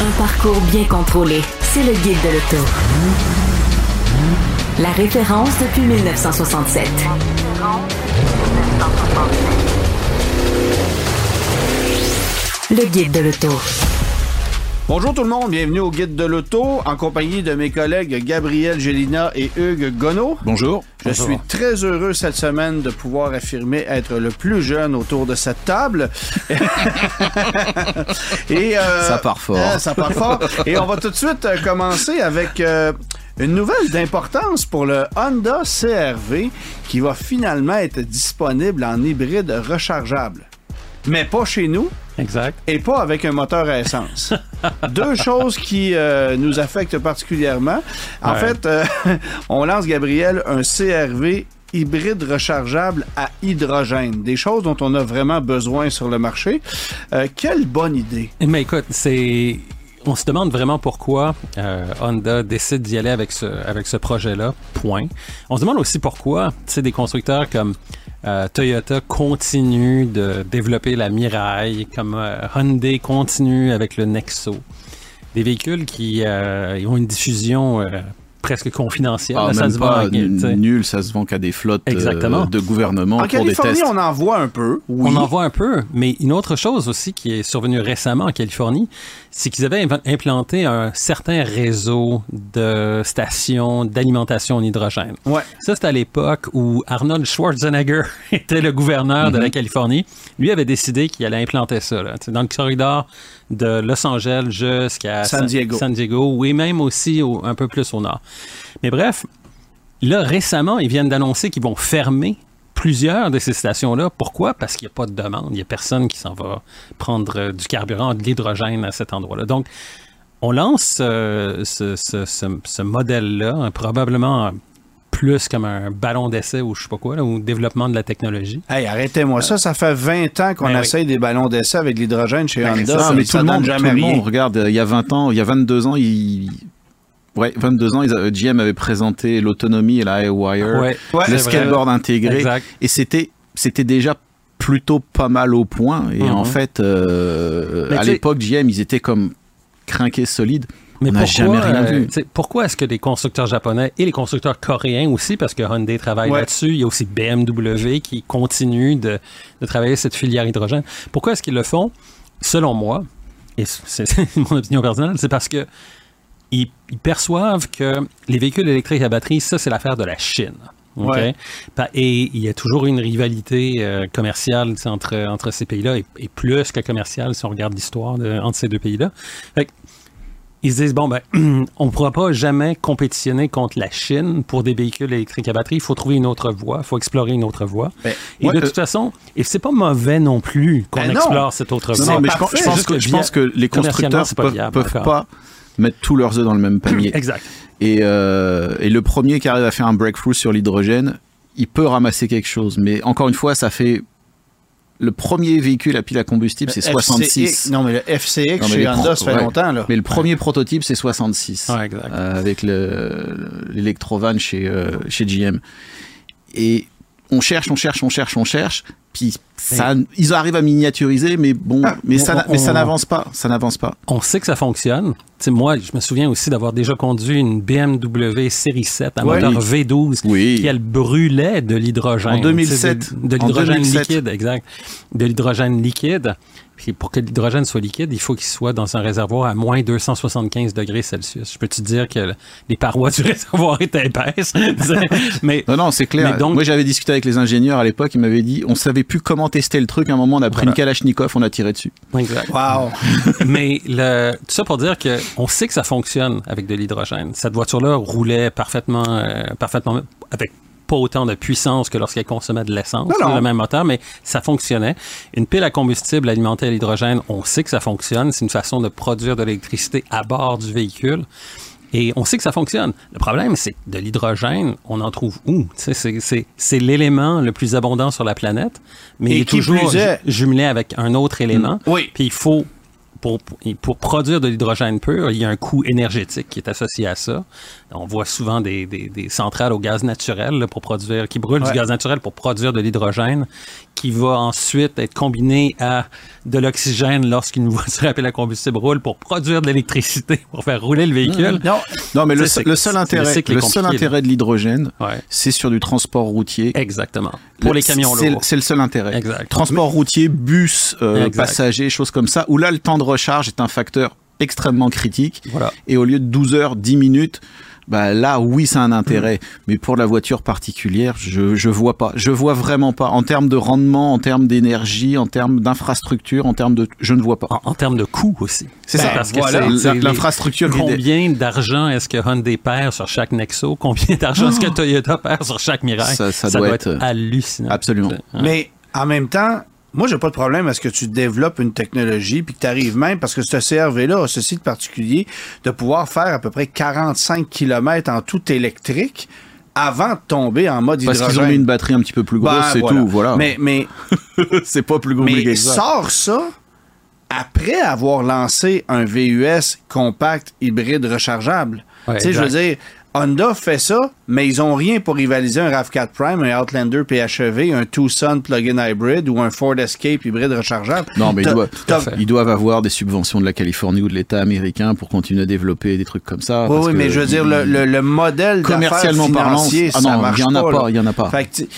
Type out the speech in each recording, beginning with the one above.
Un parcours bien contrôlé. C'est le guide de l'auto. La référence depuis 1967. Le guide de l'auto. Bonjour tout le monde, bienvenue au Guide de l'Auto en compagnie de mes collègues Gabriel Gélina et Hugues Gonneau. Bonjour. Je suis très heureux cette semaine de pouvoir affirmer être le plus jeune autour de cette table. et euh, Ça part fort. hein, ça part fort. Et on va tout de suite euh, commencer avec euh, une nouvelle d'importance pour le Honda CRV qui va finalement être disponible en hybride rechargeable. Mais pas chez nous Exact. et pas avec un moteur à essence. Deux choses qui euh, nous affectent particulièrement. En Ouais. fait, euh, on lance, Gabriel, un CRV hybride rechargeable à hydrogène. Des choses dont on a vraiment besoin sur le marché. Euh, quelle bonne idée. Mais écoute, c'est. On se demande vraiment pourquoi euh, Honda décide d'y aller avec ce, avec ce projet-là, point. On se demande aussi pourquoi, tu sais, des constructeurs comme euh, Toyota continuent de développer la Mirai, comme euh, Hyundai continue avec le Nexo. Des véhicules qui euh, ont une diffusion presque confidentielle. Ah, Là, ça même se vend nul, ça se vend qu'à des flottes euh, Exactement. de gouvernement En pour des Californie, tests. on en voit un peu. Oui. On en voit un peu, mais une autre chose aussi qui est survenue récemment en Californie, c'est qu'ils avaient implanté un certain réseau de stations d'alimentation en hydrogène. Ouais. Ça, c'était à l'époque où Arnold Schwarzenegger était le gouverneur de la Californie. Lui avait décidé qu'il allait implanter ça là, tu sais, dans le corridor de Los Angeles jusqu'à San Diego. San Diego, oui, même aussi au- un peu plus au nord. Mais bref, là, récemment, ils viennent d'annoncer qu'ils vont fermer plusieurs de ces stations-là. Pourquoi? Parce qu'il n'y a pas de demande. Il n'y a personne qui s'en va prendre euh, du carburant, de l'hydrogène à cet endroit-là. Donc, on lance euh, ce, ce- ce- ce modèle-là, hein, probablement plus comme un ballon d'essai ou je sais pas quoi, là, ou développement de la technologie. Hey, arrêtez-moi ça. Ça fait 20 ans qu'on Ben oui. essaye des ballons d'essai avec l'hydrogène chez Honda. Non, Ça, mais ça tout le monde, jamais tout le rien. monde, regarde, il y a 20 ans, il y a 22 ans, il... Ouais, 22 ans, ils avaient- GM avait présenté l'autonomie et la Ouais, Ouais, le vrai. skateboard intégré, Exact. et c'était c'était déjà plutôt pas mal au point. Et Mhm. en fait, euh, à l'époque, GM, ils étaient comme crinqués solides. Mais On pourquoi, jamais rien euh, vu. pourquoi est-ce que les constructeurs japonais et les constructeurs coréens aussi, parce que Hyundai travaille Ouais. là-dessus, il y a aussi BMW qui continue de, de travailler cette filière hydrogène. Pourquoi est-ce qu'ils le font? Selon moi, et c'est c'est mon opinion personnelle, c'est parce que ils, ils perçoivent que les véhicules électriques à batterie, ça, c'est l'affaire de la Chine. OK? Ouais. Et il y a toujours une rivalité euh, commerciale entre, entre ces pays-là, et, et plus que commerciale si on regarde l'histoire entre ces deux pays-là. Ils se disent, bon, ben, on ne pourra pas jamais compétitionner contre la Chine pour des véhicules électriques à batterie. Il faut trouver une autre voie, il faut explorer une autre voie. Ben, et ouais, de euh, toute façon, et c'est pas mauvais non plus qu'on Ben non. explore cette autre voie. non, mais je, pense- je pense Juste que, que je via- pense que les constructeurs c'est pas peuvent, viable peuvent pas mettre tous leurs œufs dans le même panier. Exact. Et, euh, et le premier qui arrive à faire un breakthrough sur l'hydrogène, il peut ramasser quelque chose. Mais encore une fois, ça fait. Le premier véhicule à pile à combustible, c'est FCX 66. Non, mais le FCX Non, mais chez Honda, ça fait ouais. longtemps, là. Mais le premier prototype, c'est 66. Ouais, exact. Euh, avec le- l'électrovan chez, euh, chez GM. Et on cherche, on cherche, on cherche, on cherche. Puis ça, ils arrivent à miniaturiser, mais bon, mais ça, on- mais ça n'avance pas. Ça n'avance pas. On sait que ça fonctionne. Moi, je me souviens aussi d'avoir déjà conduit une BMW série 7 à Ouais. moteur V12 Oui. qui, elle, brûlait de l'hydrogène. En 2007. Tu sais, De, l'hydrogène 2007. liquide, exact. De l'hydrogène liquide. Puis pour que l'hydrogène soit liquide, il faut qu'il soit dans un réservoir à moins 275 degrés Celsius. Je peux te dire que le- les parois du réservoir étaient épaisses? Mais Non, non, c'est clair. Donc- Moi, j'avais discuté avec les ingénieurs à l'époque. Ils m'avaient dit, on savait plus comment tester le truc. À un moment, on a pris Voilà. une Kalachnikov, on a tiré dessus. exact. Wow. Mais le, tout ça pour dire que on sait que ça fonctionne avec de l'hydrogène. Cette voiture-là roulait parfaitement, euh, parfaitement avec pas autant de puissance que lorsqu'elle consommait de l'essence, le même moteur, mais ça fonctionnait. Une pile à combustible alimentée à l'hydrogène, on sait que ça fonctionne. C'est une façon de produire de l'électricité à bord du véhicule. Et on sait que ça fonctionne. Le problème, c'est que de l'hydrogène, on en trouve où? C'est, l'élément le plus abondant sur la planète, mais Et il est qui toujours est- jumelé avec un autre élément. Oui. Puis il faut, pour, pour produire de l'hydrogène pur, il y a un coût énergétique qui est associé à ça. On voit souvent des, des- des centrales au gaz naturel là, pour produire, qui brûlent Ouais. du gaz naturel pour produire de l'hydrogène, qui va ensuite être combiné à de l'oxygène lorsqu'une voiture pile à combustible roule pour produire de l'électricité, pour faire rouler le véhicule. Non, Non, mais le, seul- le intérêt, le seul intérêt de l'hydrogène, Ouais. c'est sur du transport routier. Exactement. Pour Le- les camions c'est- lourds. C'est le seul intérêt. Exact. Transport routier, bus, euh, passagers, choses comme ça, où là, le temps de recharge est un facteur extrêmement critique. Voilà. Et au lieu de 12 heures, 10 minutes, bah là, oui, c'est un Mm. intérêt. Mais pour la voiture particulière, je, je vois pas. Je vois vraiment pas. En termes de rendement, en termes d'énergie, en termes d'infrastructure, en termes de. Je ne vois pas. En, en termes de coût aussi. C'est Ben, ça. Parce que voilà. L'infrastructure Combien d'argent est-ce que Hyundai perd sur chaque Nexo? Combien d'argent est-ce que Toyota perd sur chaque Mirai? Oh! Ça- ça doit être, euh, hallucinant. Absolument. Hein? Mais en même temps, moi, j'ai pas de problème à ce que tu développes une technologie puis que tu arrives même, parce que ce CRV-là a ceci de particulier, de pouvoir faire à peu près 45 km en tout électrique avant de tomber en mode Parce hydrogène. qu'ils ont mis une batterie un petit peu plus grosse, Ben, c'est voilà. tout. Voilà. Mais, mais, c'est pas plus compliqué mais que ça. sors ça après avoir lancé un VUS compact hybride rechargeable. Ouais, tu sais, je veux dire, Honda fait ça, mais ils ont rien pour rivaliser un RAV4 Prime, un Outlander PHEV, un Tucson plug-in hybrid ou un Ford Escape hybride rechargeable. Non, mais ils doivent, ils avoir des subventions de la Californie ou de l'État américain pour continuer à développer des trucs comme ça. Oui, parce oui, que mais je veux dire, le, le, le modèle Commercialement parlant, financier, ah ça non, marche il y en a pas. il y en a pas. Fait que tu,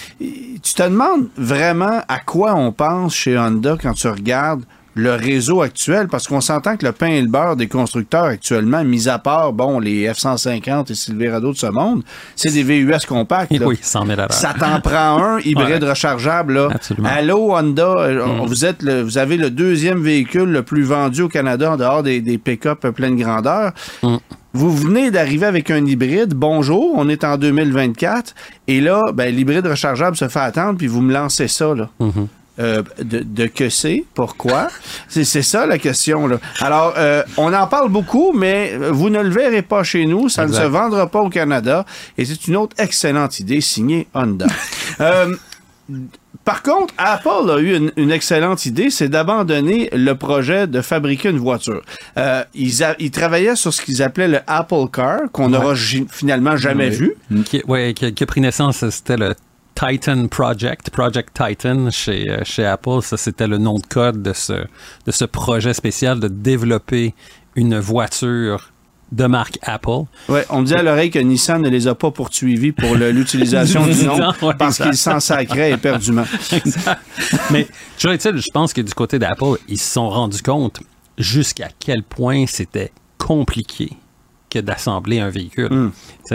tu te demandes vraiment à quoi on pense chez Honda quand tu regardes le réseau actuel, parce qu'on s'entend que le pain et le beurre des constructeurs actuellement, mis à part, bon, les F-150 et Silverado de ce monde, c'est des VUS compacts. là. Oui, 100 000 à l'heure. Ça t'en prend un hybride Ouais. rechargeable. Là. Absolument. Allô, Honda, euh, Mm. vous, êtes le, vous avez le deuxième véhicule le plus vendu au Canada en dehors des, des pick-up pleine grandeur. Mm. Vous venez d'arriver avec un hybride. Bonjour, on est en 2024. Et là, ben, l'hybride rechargeable se fait attendre, puis vous me lancez ça. Là. Mhm. Euh, de, de que c'est, pourquoi? c'est, c'est ça la question. Là. Alors, euh, on en parle beaucoup, mais vous ne le verrez pas chez nous, ça Exact. ne se vendra pas au Canada, et c'est une autre excellente idée signée Honda. Euh, par contre, Apple a eu une, une excellente idée, c'est d'abandonner le projet de fabriquer une voiture. Euh, ils, a- ils travaillaient sur ce qu'ils appelaient le Apple Car, qu'on n'aura finalement jamais Oui. vu. Qui, ouais, qui, qui a pris naissance, c'était le Titan Project, Project Titan chez, euh, chez Apple. Ça, c'était le nom de code de ce, de ce projet spécial de développer une voiture de marque Apple. Ouais, on me dit à l'oreille que Nissan ne les a pas poursuivis pour l'utilisation du nom Ouais, parce qu'ils s'en sacraient éperdument. Mais toujours est-il, je pense que du côté d'Apple, ils se sont rendus compte jusqu'à quel point c'était compliqué que d'assembler un véhicule. Mm.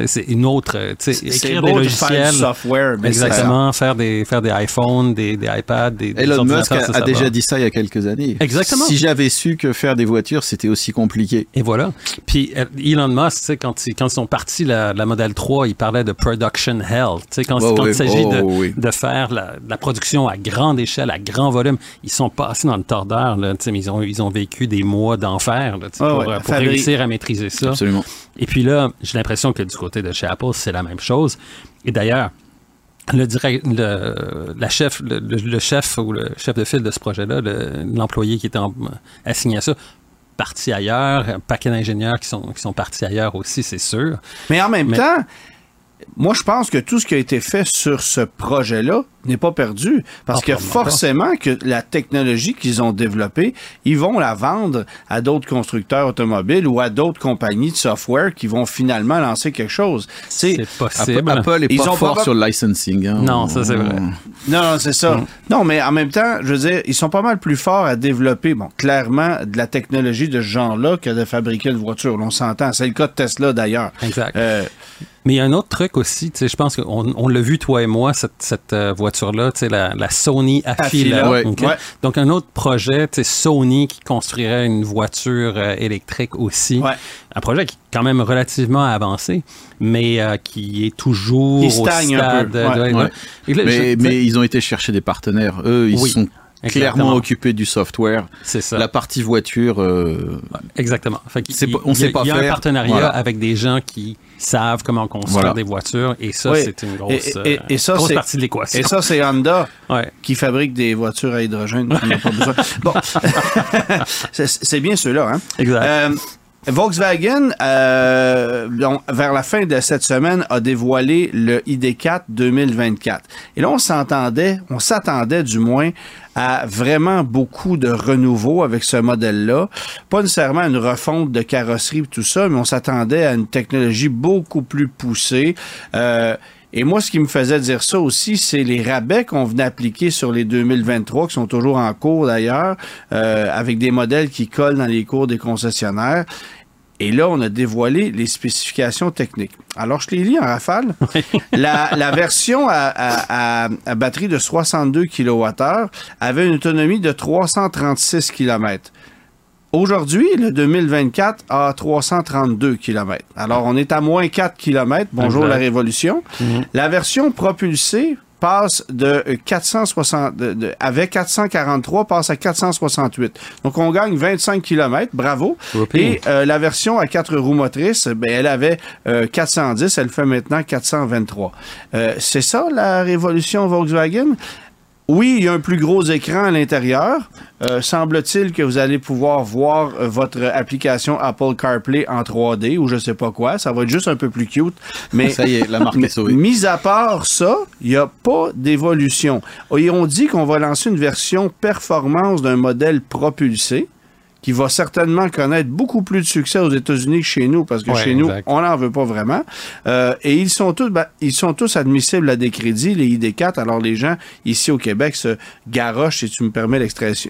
C'est- une autre, euh, écrire des de logiciels. du software, mais Exactement, faire des, faire des iPhones, des, des iPads, des, des Elon Musk a, ça, a ça déjà va. dit ça il y a quelques années. Exactement. Si j'avais su que faire des voitures, c'était aussi compliqué. Et voilà. Puis euh, Elon Musk, quand, ils- quand ils sont partis la, la Model 3, il parlait de production hell. Quand, Ouais, quand il s'agit Oh, de, oui. de faire la, la production à grande échelle, à grand volume, ils sont passés dans le tordeur. Là, ils, ont, ils ont vécu des mois d'enfer pour, ouais. euh, pour réussir à maîtriser ça. Absolument. Et puis là, j'ai l'impression que du côté de chez Apple, c'est la même chose. Et d'ailleurs, le, direct, le, la chef, le, le- le chef ou le chef de file de ce projet-là, le- l'employé qui était en- assigné à ça, parti ailleurs, un paquet d'ingénieurs qui sont, qui sont partis ailleurs aussi, c'est sûr. Mais en même Mais- temps, moi, je pense que tout ce qui a été fait sur ce projet-là n'est pas perdu. Parce Ah, que forcément que la technologie qu'ils ont développée, ils vont la vendre à d'autres constructeurs automobiles ou à d'autres compagnies de software qui vont finalement lancer quelque chose. C'est possible. Apple est Ils pas ont fort pas- sur le licensing. hein. Non, ça, c'est vrai. Non, non, c'est ça. Non, mais en même temps, je veux dire, ils sont pas mal plus forts à développer, bon, clairement, de la technologie de ce genre-là que de fabriquer une voiture. On s'entend. C'est le cas de Tesla, d'ailleurs. Exact. Euh, Mais il y a un autre truc aussi, tu sais, je pense qu'on on l'a vu, toi et moi, cette, cette euh, voiture voiture-là, tu sais, la, la Sony Affila. Affila, ouais. ok? Ouais. Donc, un autre projet, tu sais, Sony qui construirait une voiture euh, électrique aussi. Ouais. Un projet qui est quand même relativement avancé, mais euh, qui est toujours Il au stagne un stade. peu. de- Ouais. de- Ouais. Et là, Mais, je- mais ils ont été chercher des partenaires. Eux, ils Oui, sont exactement. clairement occupés du software. c'est ça. La partie voiture, euh, Exactement. Fait pas- on il y a- sait pas Il y a un faire. partenariat Voilà. avec des gens qui savent comment construire Voilà. des voitures et ça, Oui. c'est une grosse, Et- et- et ça, grosse partie de l'équation. Et ça, c'est Honda Ouais. qui fabrique des voitures à hydrogène. pas besoin. Bon, c'est c'est bien ceux-là. Hein? Exact. Euh, Volkswagen, euh, donc, vers la fin de cette semaine, a dévoilé le ID4 2024. Et là, on s'entendait, on s'attendait du moins à vraiment beaucoup de renouveau avec ce modèle-là. Pas nécessairement une refonte de carrosserie et tout ça, mais on s'attendait à une technologie beaucoup plus poussée. Euh, et moi, ce qui me faisait dire ça aussi, c'est les rabais qu'on venait appliquer sur les 2023, qui sont toujours en cours d'ailleurs, euh, avec des modèles qui collent dans les cours des concessionnaires. Et là, on a dévoilé les spécifications techniques. Alors, je les lis en rafale. la, la version à, à- à- à batterie de 62 kWh avait une autonomie de 336 km. Aujourd'hui, le 2024 a 332 km. Alors, on est à moins 4 km. Bonjour la révolution. La version propulsée passe de 460, de- de- avec 443, passe à 468. Donc, on gagne 25 km. Bravo. Whoopee. Et euh, la version à quatre roues motrices, ben, elle avait euh, 410, elle fait maintenant 423. Euh, c'est ça la révolution Volkswagen? Oui, il y a un plus gros écran à l'intérieur. Euh, Semble-t-il que vous allez pouvoir voir euh, votre application Apple CarPlay en 3D ou je sais pas quoi. Ça va être juste un peu plus cute. Mais ça y est, la marque est sauvée. mis à part ça, il n'y a pas d'évolution. Et on dit qu'on va lancer une version performance d'un modèle propulsé qui va certainement connaître beaucoup plus de succès aux États-Unis que chez nous, parce que Ouais, chez nous, exact. on n'en veut pas vraiment. Euh, et ils sont tous, ben, ils sont tous admissibles à des crédits, les ID4. Alors les gens ici au Québec se garochent, si tu me permets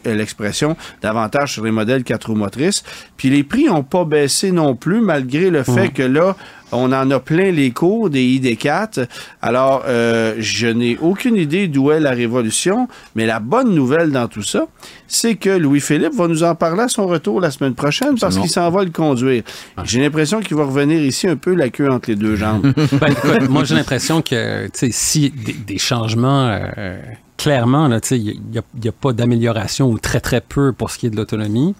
l'expression- davantage sur les modèles 4 roues motrices. Puis les prix n'ont pas baissé non plus, malgré le fait que là, on en a plein les cours des ID4. Alors, euh, je n'ai aucune idée d'où est la révolution, mais la bonne nouvelle dans tout ça, c'est que Louis-Philippe va nous en parler à son retour la semaine prochaine parce qu'il s'en va le conduire. J'ai l'impression qu'il va revenir ici un peu la queue entre les deux jambes. Ben, écoute, moi, j'ai l'impression que, si des, des changements, euh, clairement, il n'y a, a pas d'amélioration ou très, très peu pour ce qui est de l'autonomie.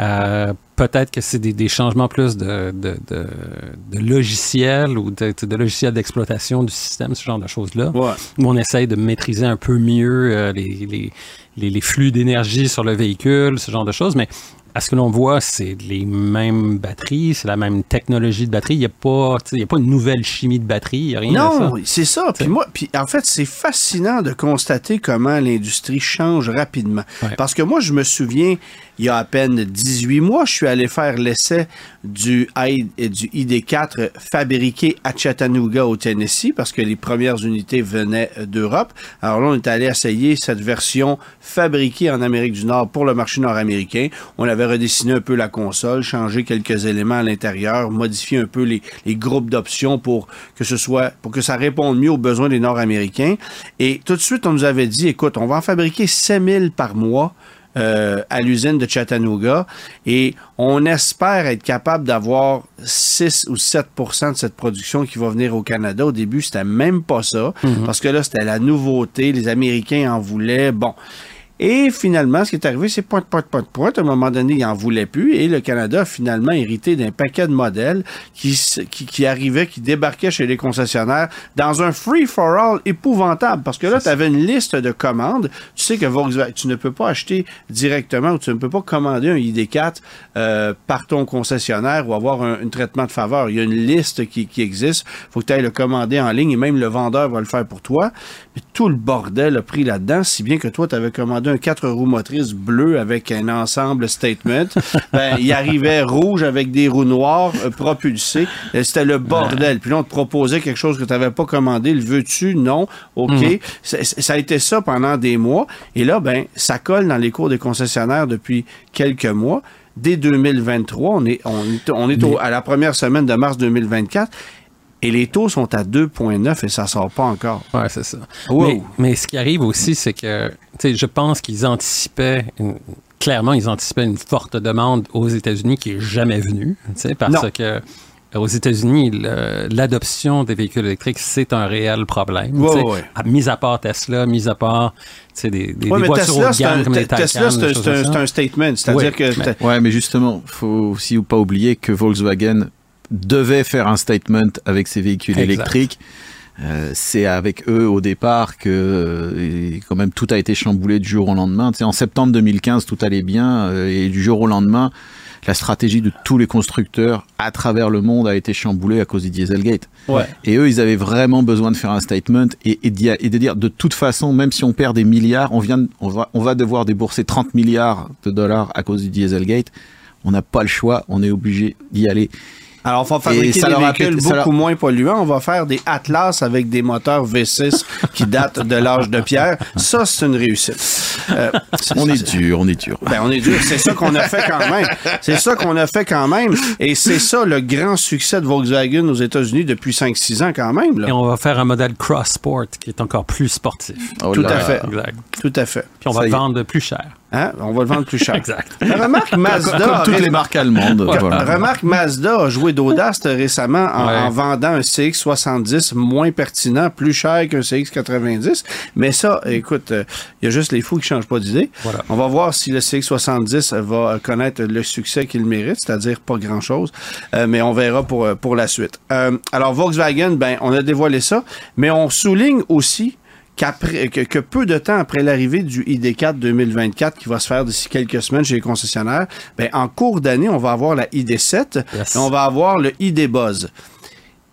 Euh, Peut-être que c'est des, des changements plus de, de, de, de logiciels ou de, de logiciels d'exploitation du système, ce genre de choses-là, Ouais. où on essaye de maîtriser un peu mieux euh, les, les, les, les flux d'énergie sur le véhicule, ce genre de choses. Mais à ce que l'on voit, c'est les mêmes batteries, c'est la même technologie de batterie. Il n'y a, pas, y a pas une nouvelle chimie de batterie, il n'y a rien de ça. Non, c'est ça. Puis moi, puis en fait, c'est fascinant de constater comment l'industrie change rapidement. Ouais. Parce que moi, je me souviens, il y a à peine 18 mois, je suis allé faire l'essai du, I- euh, du ID4 fabriqué à Chattanooga, au Tennessee, parce que les premières unités venaient d'Europe. Alors là, on est allé essayer cette version fabriquée en Amérique du Nord pour le marché nord-américain. On avait redessiné un peu la console, changé quelques éléments à l'intérieur, modifié un peu les, les groupes d'options pour que ce soit, pour que ça réponde mieux aux besoins des Nord-Américains. Et tout de suite, on nous avait dit, écoute, on va en fabriquer 5000 par mois. Euh, à l'usine de Chattanooga et on espère être capable d'avoir 6 ou 7% de cette production qui va venir au Canada. Au début, c'était même pas ça parce que là, c'était la nouveauté. Les Américains en voulaient. Bon. Et finalement, ce qui est arrivé, c'est point, point, point, point. À un moment donné, il n'en voulait plus. Et le Canada a finalement hérité d'un paquet de modèles qui, qui, qui arrivaient, qui débarquaient chez les concessionnaires dans un free-for-all épouvantable. Parce que là, tu avais une liste de commandes. Tu sais que Volkswagen, tu ne peux pas acheter directement ou tu ne peux pas commander un ID4 euh, par ton concessionnaire ou avoir un, un traitement de faveur. Il y a une liste qui, qui existe. faut que tu ailles le commander en ligne et même le vendeur va le faire pour toi. Tout le bordel a pris là-dedans, si bien que toi, tu avais commandé un 4 roues motrices bleu avec un ensemble statement. ben, il arrivait rouge avec des roues noires euh, propulsées. C'était le bordel. Puis là, on te proposait quelque chose que tu n'avais pas commandé. Le veux-tu? Non. OK. Ça- Ça a été ça pendant des mois. Et là, ben, ça colle dans les cours des concessionnaires depuis quelques mois. Dès 2023, on est, on est, on est au- à la première semaine de mars 2024. Et les taux sont à 2,9 et ça sort pas encore. Ouais, c'est ça. Wow. Mais, mais ce qui arrive aussi, c'est que, tu sais, je pense qu'ils anticipaient, une- clairement, ils anticipaient une forte demande aux États-Unis qui est jamais venue, tu sais, parce Non. que euh, aux États-Unis, l'adoption des véhicules électriques, c'est un réel problème. Ouais, ouais. À- Mis à part Tesla, mis à part, tu sais, des, des, Ouais, des mais voitures Tesla, haut de c'est gamme un, comme les Tesla, c'est un- statement. C'est-à-dire Oui, que Ouais, mais justement, faut aussi pas oublier que Volkswagen devait faire un statement avec ses véhicules Exact. électriques. Euh, c'est avec eux au départ que euh, quand même tout a été chamboulé du jour au lendemain. Tu sais, en septembre 2015, tout allait bien euh, et du jour au lendemain, la stratégie de tous les constructeurs à travers le monde a été chamboulée à cause du Dieselgate. Ouais. Et eux, ils avaient vraiment besoin de faire un statement et, et, et de dire de toute façon, même si on perd des milliards, on, vient, on, va, on va devoir débourser 30 milliards de dollars à cause du Dieselgate. On n'a pas le choix, on est obligé d'y aller. Alors, on va fabriquer ça des véhicules beaucoup leur- moins polluants. On va faire des Atlas avec des moteurs V6 qui datent de l'âge de pierre. Ça, c'est une réussite. Euh, On est dur, on est dur. Ben, on est dur. C'est ça qu'on a fait quand même. C'est ça qu'on a fait quand même. Et c'est ça le grand succès de Volkswagen aux États-Unis depuis 5-6 ans quand même. là. Et on va faire un modèle cross sport qui est encore plus sportif. Oh Tout à là. fait. Exact. Tout à fait. Puis on va le vendre plus cher. Hein? On va le vendre plus cher. Exact. Remarque Mazda. Comme toutes les marques allemandes. voilà. Remarque, Mazda a joué d'audace récemment en, Ouais. en vendant un CX70 moins pertinent, plus cher qu'un CX90. Mais ça, écoute, euh, il y a juste les fous qui changent pas d'idée. Voilà. On va voir si le CX70 va connaître le succès qu'il mérite, c'est-à-dire pas grand-chose. Euh, mais on verra pour, euh, pour la suite. Euh, alors, Volkswagen, ben, on a dévoilé ça, mais on souligne aussi que, que peu de temps après l'arrivée du ID4 2024 qui va se faire d'ici quelques semaines chez les concessionnaires, ben, en cours d'année, on va avoir la ID7 Yes. et on va avoir le ID Buzz.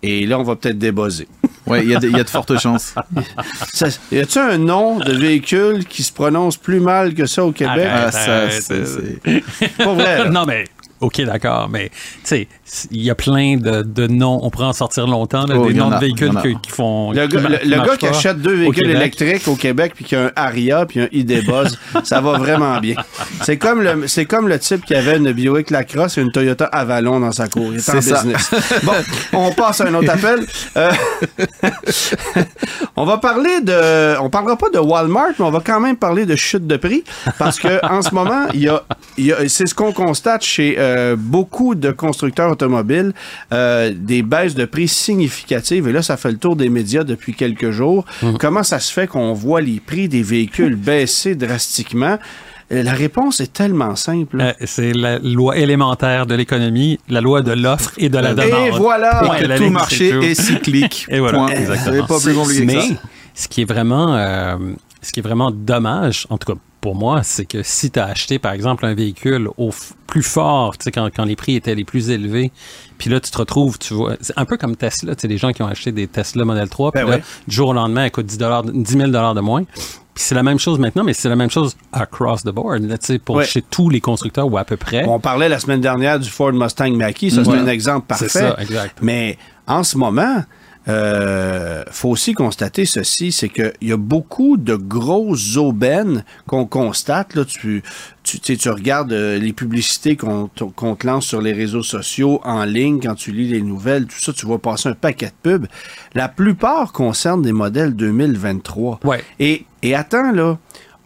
Et là, on va peut-être débuzzer. Ouais, il y, a de- il y a de fortes chances. Ça- Y a-t-il un nom de véhicule qui se prononce plus mal que ça au Québec? Arrête. Ah, ça, Arrête. c'est- c'est- Pas vrai, là. non, mais. OK, d'accord, mais tu sais, il y a plein de, de noms, on pourrait en sortir longtemps, là, Oh, des noms de véhicules que- qui font. Le qui gars, le- qui le marchent gars qui pas achète deux véhicules électriques au Québec puis qui a un Aria puis un ID Buzz, ça va vraiment bien. C'est comme le c'est comme le type qui avait une Buick Lacrosse et une Toyota Avalon dans sa cour. Il est en ça. business. Bon, on passe à un autre appel. Euh, on va parler de on parlera pas de Walmart, mais on va quand même parler de chute de prix parce que en ce moment, il y a, il y a- c'est ce qu'on constate chez euh, beaucoup de constructeurs automobiles, euh, des baisses de prix significatives. Et là, ça fait le tour des médias depuis quelques jours. Comment ça se fait qu'on voit les prix des véhicules baisser drastiquement? Euh, La réponse est tellement simple. Euh, c'est la loi élémentaire de l'économie, la loi de l'offre et de la demande. Et voilà! Et que tout marché est cyclique. Et voilà, Point. exactement. C'est pas plus compliqué que Mais ce qui est vraiment, euh, ce qui est vraiment dommage, en tout cas pour moi, c'est que si tu as acheté par exemple un véhicule au plus fort, tu sais quand, quand les prix étaient les plus élevés, puis là tu te retrouves, tu vois, c'est un peu comme Tesla, tu sais les gens qui ont acheté des Tesla Model 3, puis Ben là, ouais. du jour au lendemain, elle coûte 10 dollars, 10 000 dollars de moins. Puis c'est la même chose maintenant, mais c'est la même chose across the board, là, tu sais, pour Ouais. chez tous les constructeurs ou à peu près. On parlait la semaine dernière du Ford Mustang Mach-E, ça c'est Ouais. un exemple parfait. Ça, exact. Mais en ce moment, euh, faut aussi constater ceci, c'est qu'il y a beaucoup de grosses aubaines qu'on constate. Là, tu, tu, tu sais, tu regardes euh, les publicités qu'on te lance sur les réseaux sociaux, en ligne, quand tu lis les nouvelles, tout ça, tu vois passer un paquet de pubs. La plupart concernent des modèles 2023. Ouais. Et, et attends, là,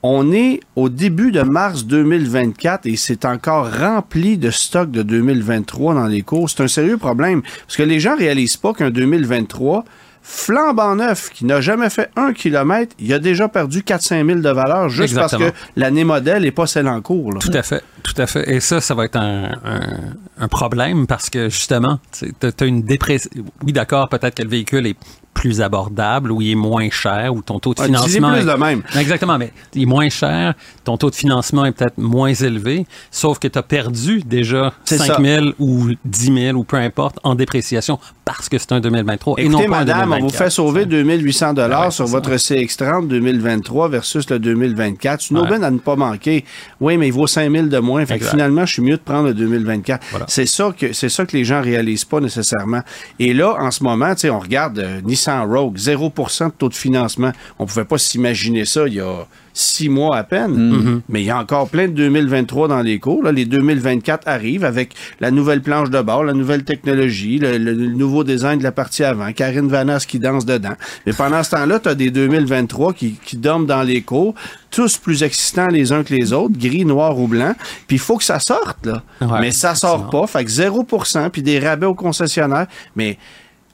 on est au début de mars 2024 et c'est encore rempli de stocks de 2023 dans les cours. C'est un sérieux problème parce que les gens réalisent pas qu'un 2023 flambant neuf qui n'a jamais fait un kilomètre, il a déjà perdu 4-5 000 de valeur juste Exactement. parce que l'année modèle n'est pas celle en cours. là. Tout à fait, tout à fait. Et ça, ça va être un, un- un problème parce que justement, tu as une dépression. Oui, d'accord, peut-être que le véhicule est plus abordable ou il est moins cher ou ton taux de dis-les financement. plus est- de même. Exactement, mais il est moins cher, ton taux de financement est peut-être moins élevé, sauf que tu as perdu déjà C'est 5 ça. 000 ou 10 000 ou peu importe en dépréciation parce que c'est un 2023 et non Écoutez, pas un madame, on vous 2024. fait sauver 2800 dollars Ah ouais, sur votre CX30 2023 versus le 2024. C'est une Ouais. aubaine à ne pas manquer. Oui, mais il vaut 5000 de moins. Fait que finalement, je suis mieux de prendre le 2024. Voilà. C'est ça que c'est ça que les gens réalisent pas nécessairement. Et là, en ce moment, tu sais, on regarde euh, Nissan Rogue, 0% de taux de financement. On pouvait pas s'imaginer ça il y a six mois à peine. Mhm. Mais il y a encore plein de 2023 dans les cours. Là. Les 2024 arrivent avec la nouvelle planche de bord, la nouvelle technologie, le, le- le nouveau design de la partie avant, Karine Vanas qui danse dedans. Mais pendant ce temps-là, tu as des 2023 qui, qui dorment dans les cours, tous plus excitants les uns que les autres, gris, noir ou blanc. Puis il faut que ça sorte, là. Ouais, mais ça sort pas. Fait que 0%, puis des rabais aux concessionnaires. Mais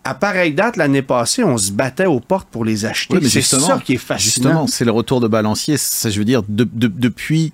à pareille date, l'année passée, on se battait aux portes pour les acheter. Oui, c'est ça qui est fascinant. Justement, c'est le retour de balancier. Ça, je veux dire, de- de- depuis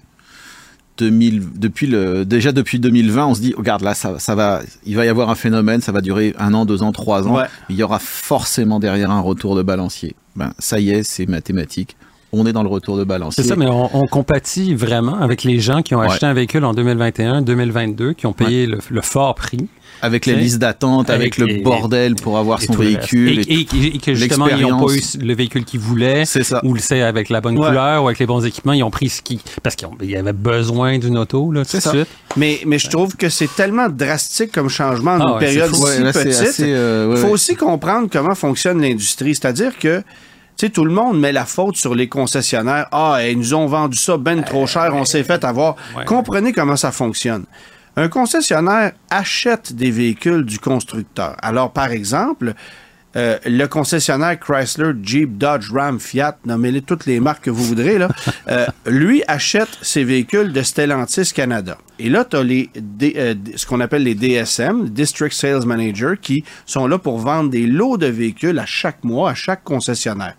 2000, depuis le, déjà depuis 2020, on se dit, regarde là, ça, ça va, il va y avoir un phénomène, ça va durer un an, deux ans, trois ans. Ouais. Il y aura forcément derrière un retour de balancier. Ben, ça y est, c'est mathématique. On est dans le retour de balancier. C'est ça, mais on, on compatit vraiment avec les gens qui ont Ouais. acheté un véhicule en 2021, 2022, qui ont payé le, le fort prix. Avec les listes d'attente, avec, avec le bordel pour avoir son véhicule. Et, et- et- et que justement, ils n'ont pas eu le véhicule qu'ils voulaient. C'est ça. Ou le c'est avec la bonne Ouais. couleur ou avec les bons équipements, ils ont pris ce qui. Parce qu'il y avait besoin d'une auto, là, tout de C'est ça. suite. Mais, mais je trouve que c'est tellement drastique comme changement en Ah une ouais, période si Ouais, là, petite. assez, euh, ouais, Il faut ouais. aussi comprendre comment fonctionne l'industrie. C'est-à-dire que tu sais, tout le monde met la faute sur les concessionnaires. Ah, ils nous ont vendu ça ben trop cher, on s'est fait avoir. Ouais. Comprenez comment ça fonctionne. Un concessionnaire achète des véhicules du constructeur. Alors, par exemple, euh, le concessionnaire Chrysler, Jeep, Dodge, Ram, Fiat, nommez-les toutes les marques que vous voudrez, là, euh, lui achète ses véhicules de Stellantis Canada. Et là, tu as les, D- euh, ce qu'on appelle les DSM, District Sales Manager, qui sont là pour vendre des lots de véhicules à chaque mois, à chaque concessionnaire.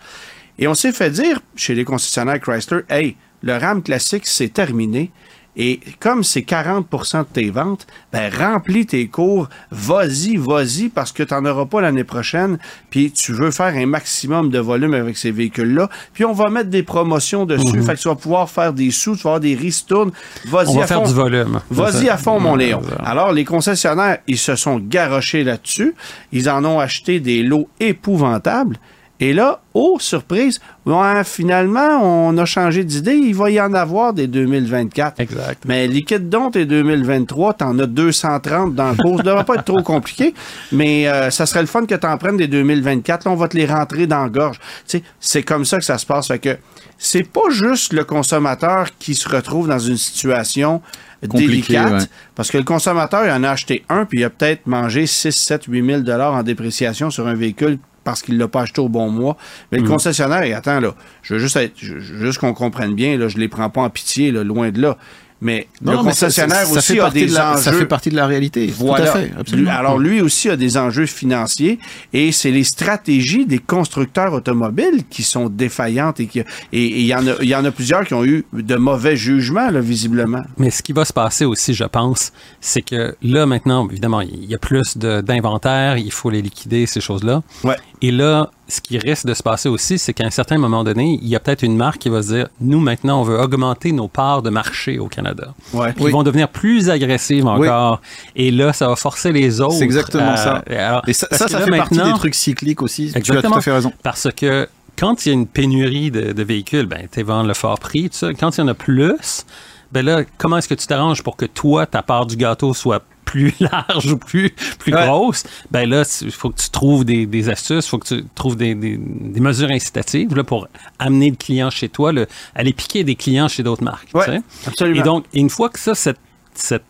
Et on s'est fait dire chez les concessionnaires Chrysler, hey, le RAM classique, c'est terminé. Et comme c'est 40% de tes ventes, ben remplis tes cours, vas-y, vas-y, parce que tu n'en auras pas l'année prochaine, puis tu veux faire un maximum de volume avec ces véhicules-là, puis on va mettre des promotions dessus, fait que tu vas pouvoir faire des sous, tu vas avoir des ristournes, vas-y à faire fond. du volume. Vas-y à fond, mon Léon. Alors, les concessionnaires, ils se sont garochés là-dessus. Ils en ont acheté des lots épouvantables. Et là, oh, surprise, ouais, finalement, on a changé d'idée. Il va y en avoir des 2024. Exact. Mais liquide donc tes 2023, t'en as 230 dans le cours. Ça devrait pas être trop compliqué, mais euh, ça serait le fun que t'en prennes des 2024. Là, on va te les rentrer dans la gorge. C'est comme ça que ça se passe. Fait que c'est pas juste le consommateur qui se retrouve dans une situation Compliqué, délicate, ouais. parce que le consommateur, il en a acheté un, puis il a peut-être mangé 6, 7, 8 000 dollars en dépréciation sur un véhicule parce qu'il l'a pas acheté au bon mois. Mais Mm. le concessionnaire, et attends, là, je veux juste, être- je- je veux juste qu'on comprenne bien, là, je les prends pas en pitié, là, loin de là. Mais le Non, mais ça- concessionnaire ça, ça aussi a des de la, enjeux. Ça fait partie de la réalité. Voilà. Tout à fait, absolument. Lui- alors lui aussi a des enjeux financiers et c'est les stratégies des constructeurs automobiles qui sont défaillantes et qui et et il y en a il y en a plusieurs qui ont eu de mauvais jugements là, visiblement. Mais ce qui va se passer aussi, je pense, c'est que là, maintenant, évidemment, il y a plus d'inventaire, il faut les liquider, ces choses-là. Ouais. Et là, ce qui risque de se passer aussi, c'est qu'à un certain moment donné, il y a peut-être une marque qui va se dire, nous, maintenant, on veut augmenter nos parts de marché au Canada. Ouais. Qui vont devenir plus agressives encore. Et là, ça va forcer les autres. C'est exactement à- ça. alors, Et ça, ça, que ça là, fait partie des trucs cycliques aussi. Tu as Exactement. tout à fait raison. Parce que quand il y a une pénurie de, de véhicules, ben, tu vends le fort prix, tout ça. Quand il y en a plus, ben là, comment est-ce que tu t'arranges pour que toi, ta part du gâteau soit plus large ou plus, plus Ouais. grosse? Ben là, il faut que tu trouves des, des astuces, il faut que tu trouves des, des- des mesures incitatives là, pour amener le client chez toi, le- aller piquer des clients chez d'autres marques. tu Ouais, sais. absolument. Et donc, une fois que ça, cette, cette,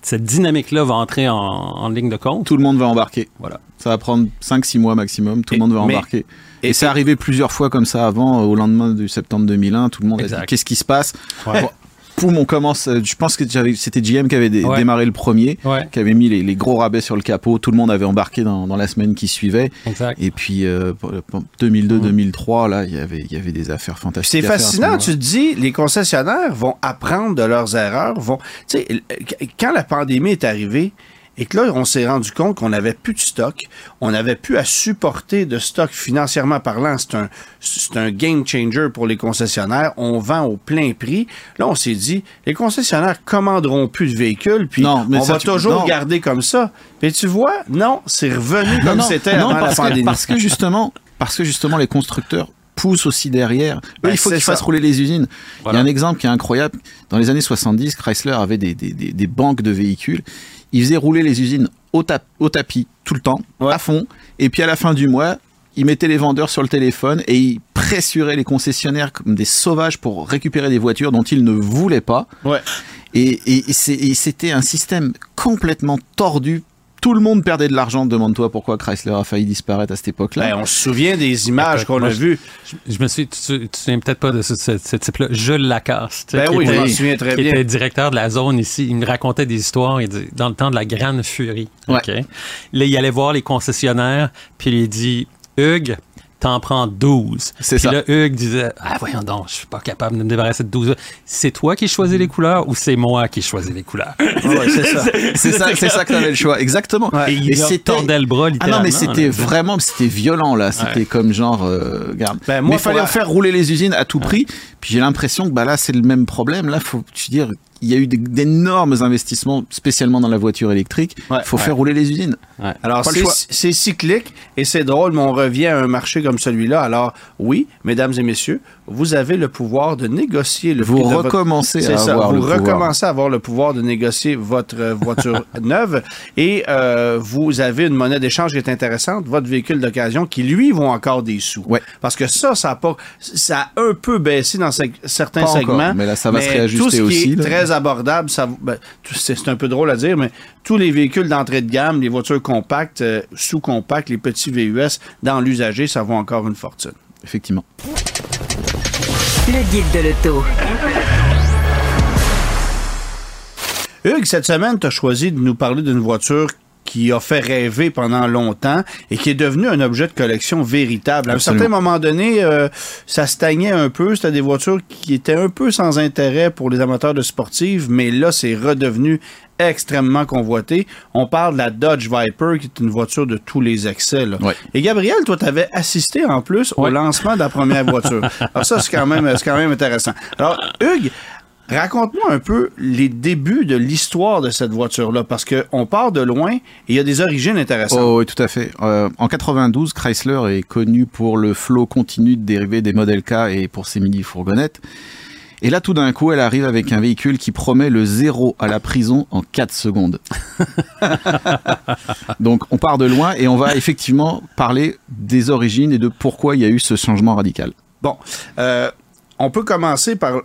cette dynamique-là va entrer en, en ligne de compte, Tout le monde va embarquer. voilà. Ça va prendre 5-6 mois maximum. Tout le monde va mais- embarquer. et- Et, c'est arrivé plusieurs fois comme ça avant, au lendemain du septembre 2001. Tout le monde a Exact. dit qu'est-ce qui se passe? Ouais. Poum, on commence. euh, Je pense que c'était GM qui avait dé- Ouais. démarré le premier, Ouais. qui avait mis les, les gros rabais sur le capot. Tout le monde avait embarqué dans, dans la semaine qui suivait. Exact. Et puis euh, 2002-2003, là, il y avait il y avait des affaires fantastiques. C'est ce fascinant, tu te dis, les concessionnaires vont apprendre de leurs erreurs, vont, l- quand la pandémie est arrivée, et que là, on s'est rendu compte qu'on n'avait plus de stock, on n'avait plus à supporter de stock financièrement parlant. C'est un, c'est un game changer pour les concessionnaires. On vend au plein prix. Là, on s'est dit, les concessionnaires commanderont plus de véhicules, puis Non, mais on ça, va tu- toujours non. garder comme ça. Mais tu vois, non, c'est revenu Non, comme non, c'était non, avant la parce que, pandémie. parce que justement, parce que justement les constructeurs poussent aussi derrière. Eux, Ben, il faut qu'ils fassent rouler les usines. Voilà. Il y a un exemple qui est incroyable. Dans les années 70, Chrysler avait des, des, des, des banques de véhicules. Ils faisaient rouler les usines au, tap- au tapis tout le temps, Ouais. à fond. Et puis à la fin du mois, il mettait les vendeurs sur le téléphone et il pressurait les concessionnaires comme des sauvages pour récupérer des voitures dont ils ne voulaient pas. Ouais. Et, et, et c'est- et c'était un système complètement tordu. Tout le monde perdait de l'argent. Demande-toi pourquoi Chrysler a failli disparaître à cette époque-là. Ben, on se souvient des images qu'on a je- vues. Je, je me suis, tu, tu te souviens peut-être pas de ce, ce- ce type-là, Jules Lacasse, Ben qui, oui, je était, m'en souviens très qui bien. était directeur de la zone ici. Il me racontait des histoires il dit, dans le temps de la Grande Furie. Ouais. OK? Là, il allait voir les concessionnaires, puis il dit Hugues, t'en prends 12. C'est Puis ça. là, Hugues disait Ah, voyons donc, je suis pas capable de me débarrasser de 12. C'est toi qui choisis les couleurs ou c'est moi qui choisis les couleurs? Ouais, c'est ça. C'est ça, ça que t'avais le choix, exactement. Ouais. Et il leur tordait le bras, Ah littéralement. non, mais c'était vraiment, c'était violent là. C'était Ouais. comme genre, euh, regarde. Ben, moi, mais il fallait en faire rouler les usines à tout prix. Puis j'ai l'impression que bah là, c'est le même problème. Là, faut, tu dire, il y a eu d'énormes investissements, spécialement dans la voiture électrique. Il Ouais. faut Ouais. faire rouler les usines. Alors, c'est cyclique et c'est drôle, mais on revient à un marché comme celui-là. Alors, oui, mesdames et messieurs, vous avez le pouvoir de négocier le Vous prix de votre- recommencez C'est à ça, avoir vous le pouvoir. recommencez à avoir le pouvoir de négocier votre euh, voiture neuve et euh, vous avez une monnaie d'échange qui est intéressante, votre véhicule d'occasion qui, lui, vaut encore des sous. Parce que ça, ça a, pas, ça a un peu baissé dans certains Pas encore, segments. mais là, ça va se tout réajuster ce qui aussi, est là. très abordable, ça, ben, c'est un peu drôle à dire, mais tous les véhicules d'entrée de gamme, les voitures compactes, euh, sous-compactes, les petits VUS, dans l'usager, ça vaut encore une fortune. Effectivement. Le guide de l'auto. Hugues, cette semaine, tu as choisi de nous parler d'une voiture qui a fait rêver pendant longtemps et qui est devenue un objet de collection véritable. À un certain moment donné, euh, ça stagnait un peu. C'était des voitures qui étaient un peu sans intérêt pour les amateurs de sportives, mais là, c'est redevenu extrêmement convoité. On parle de la Dodge Viper, qui est une voiture de tous les excès. là. Et Gabriel, toi, tu avais assisté en plus au lancement de la première voiture. Alors ça, c'est quand même, c'est quand même intéressant. Alors, Hugues, Raconte-moi un peu les débuts de l'histoire de cette voiture-là, parce qu'on part de loin et il y a des origines intéressantes. Oh, oui, tout à fait. Euh, en 92, Chrysler est connu pour le flot continu de dérivés des modèles K et pour ses mini-fourgonnettes. Et là, tout d'un coup, elle arrive avec un véhicule qui promet le zéro à la prison en 4 secondes. Donc, on part de loin et on va effectivement parler des origines et de pourquoi il y a eu ce changement radical. Bon, euh, on peut commencer par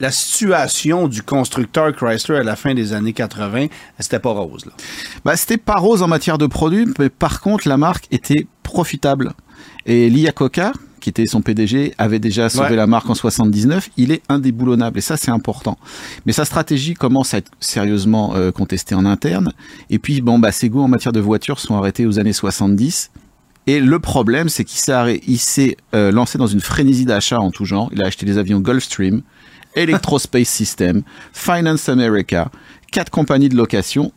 la situation du constructeur Chrysler à la fin des années 80. C'était pas rose. Là. Bah, c'était pas rose en matière de produits, mais par contre, la marque était profitable. Et Lia Coca, qui était son PDG, avait déjà sauvé Ouais. la marque en 79. Il est indéboulonnable et ça, c'est important. Mais sa stratégie commence à être sérieusement euh, contestée en interne. Et puis, bon, bah, ses goûts en matière de voitures sont arrêtés aux années 70. Et le problème, c'est qu'il s'est arrêt- il s'est euh, lancé dans une frénésie d'achat en tout genre. Il a acheté des avions Gulfstream, Electrospace System, Finance America, quatre compagnies de location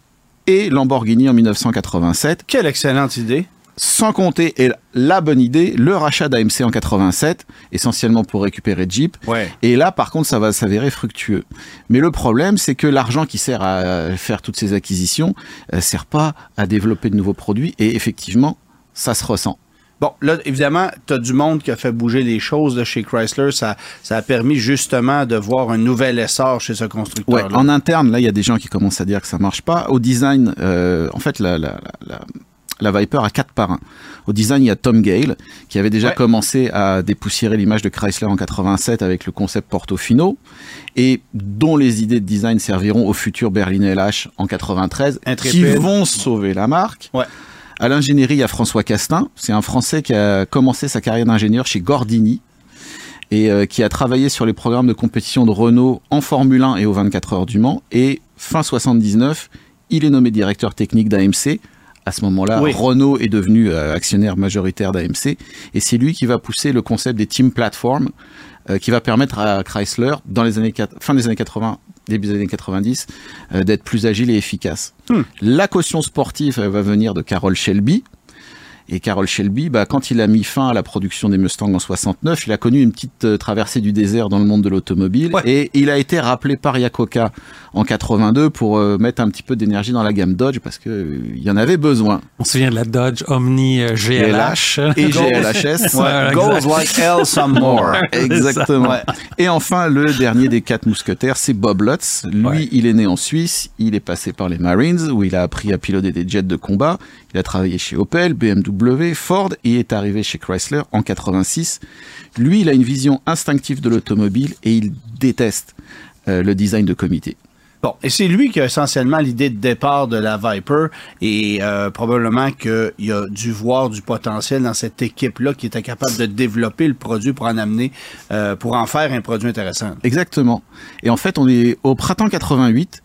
et Lamborghini en 1987, Quelle excellente idée. sans compter, et la bonne idée, le rachat d'AMC en 87, essentiellement pour récupérer Jeep. Ouais. Et là, par contre, ça va s'avérer fructueux. Mais le problème, c'est que l'argent qui sert à faire toutes ces acquisitions ne sert pas à développer de nouveaux produits, et effectivement, ça se ressent. Bon, là, évidemment, tu as du monde qui a fait bouger les choses chez Chrysler. Ça, ça a permis justement de voir un nouvel essor chez ce Ouais, constructeur. en interne, là, il y a des gens qui commencent à dire que ça marche pas. Au design, euh, en fait, la, la, la, la- Viper a quatre parrains. Au design, il y a Tom Gale, qui avait déjà Ouais. commencé à dépoussiérer l'image de Chrysler en 87 avec le concept Portofino, et dont les idées de design serviront au futur Berlin LH en 93, qui vont sauver la marque. Ouais. À l'ingénierie, il y a François Castin. C'est un Français qui a commencé sa carrière d'ingénieur chez Gordini et euh, qui a travaillé sur les programmes de compétition de Renault en Formule 1 et aux 24 heures du Mans. Et fin 79, il est nommé directeur technique d'AMC. À ce moment-là, Oui. Renault est devenu euh, actionnaire majoritaire d'AMC et c'est lui qui va pousser le concept des team platforms euh, qui va permettre à Chrysler, dans les années fin des années 80, début des années 90, euh, d'être plus agile et efficace. Hmm. La caution sportive elle va venir de Carroll Shelby. Et Carroll Shelby, bah, quand il a mis fin à la production des Mustangs en 69, il a connu une petite euh, traversée du désert dans le monde de l'automobile. Ouais. Et il a été rappelé par Yakoka en 82 pour euh, mettre un petit peu d'énergie dans la gamme Dodge parce que euh, il y en avait besoin. On se souvient de la Dodge Omni euh, GLH. et GLHS. Ouais, Goes like hell some more. Exactement. Ouais. Et enfin, le dernier des quatre mousquetaires, c'est Bob Lutz. Lui, il est né en Suisse, il est passé par les Marines, où il a appris à piloter des jets de combat. Il a travaillé chez Opel, BMW, Ford et est arrivé chez Chrysler en 86. Lui, il a une vision instinctive de l'automobile et il déteste euh, le design de comité. Bon, et c'est lui qui a essentiellement l'idée de départ de la Viper et euh, probablement qu'il a dû voir du potentiel dans cette équipe-là qui était capable de développer le produit pour en amener, euh, pour en faire un produit intéressant. Exactement. Et en fait, on est au printemps 88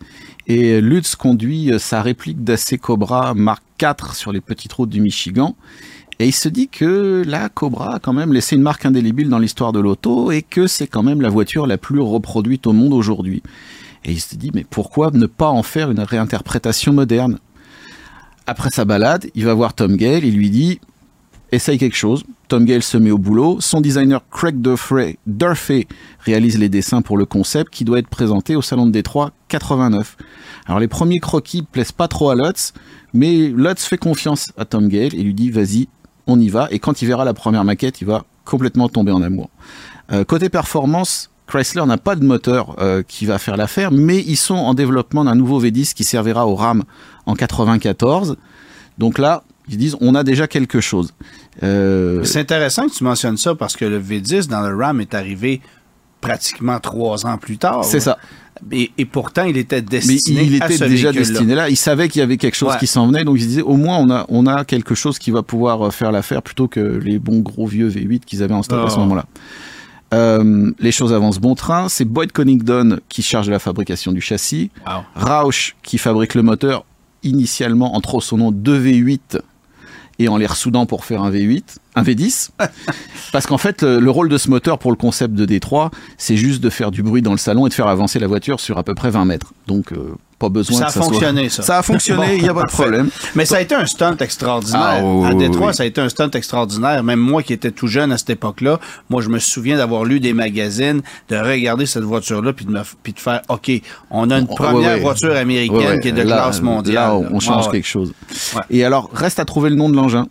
et Lutz conduit sa réplique d'AC Cobra Mark Sur les petites routes du Michigan. Et il se dit que la Cobra a quand même laissé une marque indélébile dans l'histoire de l'auto et que c'est quand même la voiture la plus reproduite au monde aujourd'hui. Et il se dit, mais pourquoi ne pas en faire une réinterprétation moderne? Après sa balade, il va voir Tom Gale, il lui dit, essaye quelque chose. Tom Gale se met au boulot. Son designer Craig Durfee, Durfee réalise les dessins pour le concept qui doit être présenté au Salon de Détroit 89. Alors les premiers croquis plaisent pas trop à Lutz, mais Lutz fait confiance à Tom Gale et lui dit vas-y, on y va. Et quand il verra la première maquette, il va complètement tomber en amour. Euh, côté performance, Chrysler n'a pas de moteur euh, qui va faire l'affaire, mais ils sont en développement d'un nouveau V10 qui servira au RAM en 94. Donc là, ils disent on a déjà quelque chose. Euh... C'est intéressant que tu mentionnes ça parce que le V10 dans le RAM est arrivé pratiquement trois ans plus tard. C'est ça. Et, et, pourtant, il était destiné Mais il était déjà destiné là. Il savait qu'il y avait quelque chose ouais. qui s'en venait, donc il se disait au moins on a on a quelque chose qui va pouvoir faire l'affaire plutôt que les bons gros vieux V8 qu'ils avaient en stock oh. à ce moment-là. Euh, les choses avancent bon train. C'est Boyd Connington qui charge de la fabrication du châssis. Wow. Roush qui fabrique le moteur initialement en trop son nom 2V8 et en les ressoudant pour faire un V8, un V10. Parce qu'en fait, le, le, rôle de ce moteur pour le concept de D3, c'est juste de faire du bruit dans le salon et de faire avancer la voiture sur à peu près 20 mètres. Donc, euh, pas besoin ça que ça a fonctionné, soit... ça. Ça a fonctionné, il n'y a pas de problème. Mais ça a été un stunt extraordinaire. Ah, oh, à Détroit, oui. ça a été un stunt extraordinaire. Même moi qui étais tout jeune à cette époque-là, moi, je me souviens d'avoir lu des magazines, de regarder cette voiture-là, puis de, me, puis de faire, OK, on a une première ouais, ouais. voiture américaine Ouais, qui est de là, classe mondiale. Là, on change quelque chose. Et alors, reste à trouver le nom de l'engin.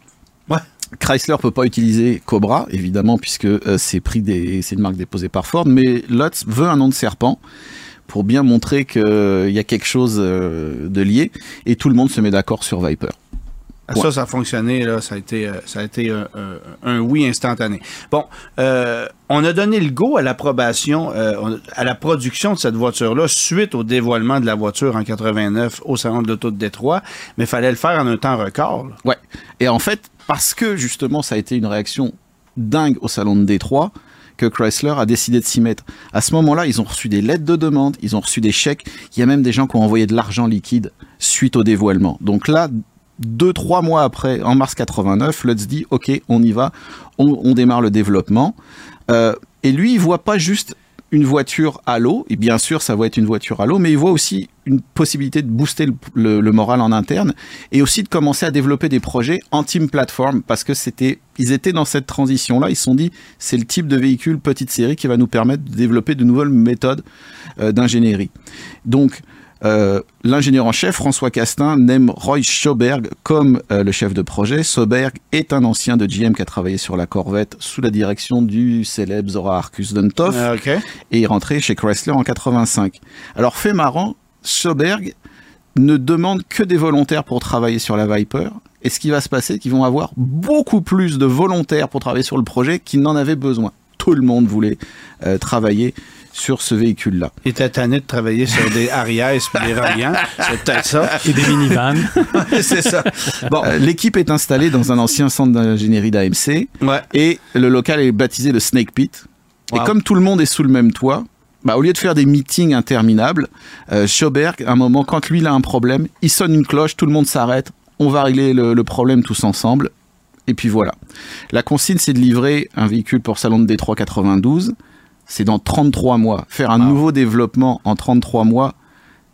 Ouais. Chrysler peut pas utiliser Cobra, évidemment, puisque euh, c'est une marque déposée par Ford, mais Lutz veut un nom de serpent pour bien montrer qu'il euh, y a quelque chose euh, de lié, et tout le monde se met d'accord sur Viper. Ça, ça a fonctionné, là. Ça a été, euh, ça a été un, un- un oui instantané. Bon, euh, on a donné le go à l'approbation, euh, on- à la production de cette voiture-là suite au dévoilement de la voiture en 89 au Salon de l'Auto de Détroit, mais il fallait le faire en un temps record. là. Ouais. Et en fait, parce que justement, ça a été une réaction dingue au salon de Détroit, que Chrysler a décidé de s'y mettre. À ce moment-là, ils ont reçu des lettres de demande, ils ont reçu des chèques. Il y a même des gens qui ont envoyé de l'argent liquide suite au dévoilement. Donc là, deux, trois mois après, en mars 89, Lutz dit OK, on y va, on, démarre le développement. Euh, et lui, il voit pas juste une voiture à l'eau, et bien sûr, ça va être une voiture à l'eau, mais il voit aussi une possibilité de booster le, moral en interne et aussi de commencer à développer des projets en team platform parce que c'était, ils étaient dans cette transition-là. Ils se sont dit, c'est le type de véhicule petite série qui va nous permettre de développer de nouvelles méthodes euh, d'ingénierie. Donc, euh, l'ingénieur en chef, François Castin, nomme Roy Schoberg comme euh, le chef de projet. Schoberg est un ancien de GM qui a travaillé sur la Corvette sous la direction du célèbre Zora Arcus Duntov OK. et est rentré chez Chrysler en 85. Alors, fait marrant, Schoberg ne demande que des volontaires pour travailler sur la Viper. Et ce qui va se passer, c'est qu'ils vont avoir beaucoup plus de volontaires pour travailler sur le projet qu'ils n'en avaient besoin. Tout le monde voulait euh, travailler sur ce véhicule-là. Il était tanné de travailler sur des Arias et des Reliants. C'est peut-être ça. Et des minivans. c'est ça. Bon, Euh, L'équipe est installée dans un ancien centre d'ingénierie d'AMC ouais. et le local est baptisé le Snake Pit. Wow. Et comme tout le monde est sous le même toit, bah, au lieu de faire des meetings interminables, euh, Schoberg, à un moment, quand lui il a un problème, il sonne une cloche, tout le monde s'arrête, on va régler le, le problème tous ensemble. Et puis voilà. La consigne, c'est de livrer un véhicule pour Salon de Détroit 92. C'est dans 33 mois. Faire un Wow. nouveau développement en 33 mois,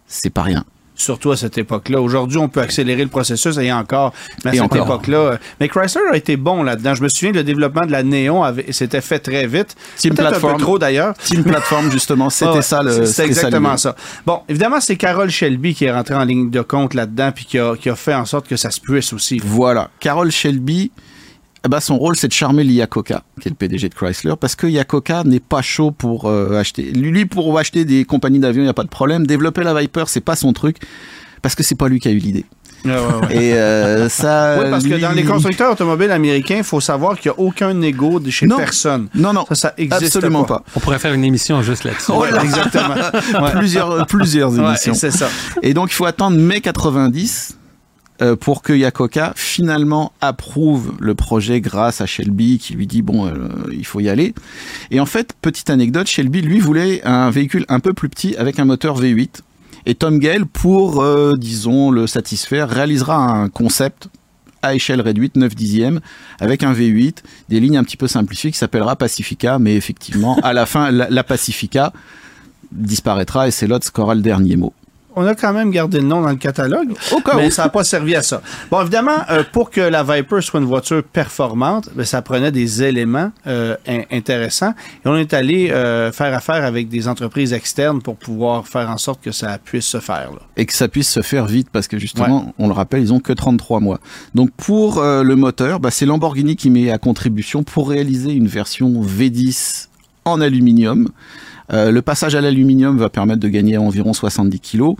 c'est pas rien. Surtout à cette époque-là. Aujourd'hui, on peut accélérer le processus et encore. Mais à Et cette époque-là. euh, Mais Chrysler a été bon là-dedans. Je me souviens que le développement de la Néon s'était fait très vite. Team Peut-être un Platform. peu trop d'ailleurs. Team Platform, justement, c'était Ah ça le. c'était exactement ça. Bon, évidemment, c'est Carole Shelby qui est rentrée en ligne de compte là-dedans puis qui a, qui a fait en sorte que ça se puisse aussi. Voilà. Carol Shelby, eh ben, son rôle, c'est de charmer l'Iacoca, qui est le PDG de Chrysler, parce que Iacocca n'est pas chaud pour euh, acheter. Lui, pour acheter des compagnies d'avions, il n'y a pas de problème. Développer la Viper, c'est pas son truc, parce que c'est pas lui qui a eu l'idée. Ouais, ouais, ouais. Et euh, ça. Oui, parce que lui- dans les constructeurs automobiles américains, il faut savoir qu'il n'y a aucun négo de chez Non. personne. Non, non, Ça, ça existe absolument pas. pas. On pourrait faire une émission juste là-dessus. Ouais, exactement. Ouais. Plusieurs, plusieurs Ouais, émissions. c'est ça. Et donc, il faut attendre mai 90 euh, pour que Yakoka finalement approuve le projet grâce à Shelby qui lui dit bon, euh, il faut y aller. Et en fait, petite anecdote, Shelby lui voulait un véhicule un peu plus petit avec un moteur V8. Et Tom Gale, pour, euh, disons, le satisfaire, réalisera un concept à échelle réduite, 9 dixièmes, avec un V8, des lignes un petit peu simplifiées qui s'appellera Pacifica, mais effectivement, à la fin, la, Pacifica disparaîtra et c'est Lotz qui aura le dernier mot. On a quand même gardé le nom dans le catalogue, mais ça n'a pas servi à ça. Bon, évidemment, euh, pour que la Viper soit une voiture performante, ben, ça prenait des éléments euh, in- intéressants. Et on est allé euh, faire affaire avec des entreprises externes pour pouvoir faire en sorte que ça puisse se faire. là. et que ça puisse se faire vite parce que justement, on le rappelle, ils ont que 33 mois. Donc pour euh, le moteur, bah, c'est Lamborghini qui met à contribution pour réaliser une version V10 en aluminium. Euh, le passage à l'aluminium va permettre de gagner environ 70 kg.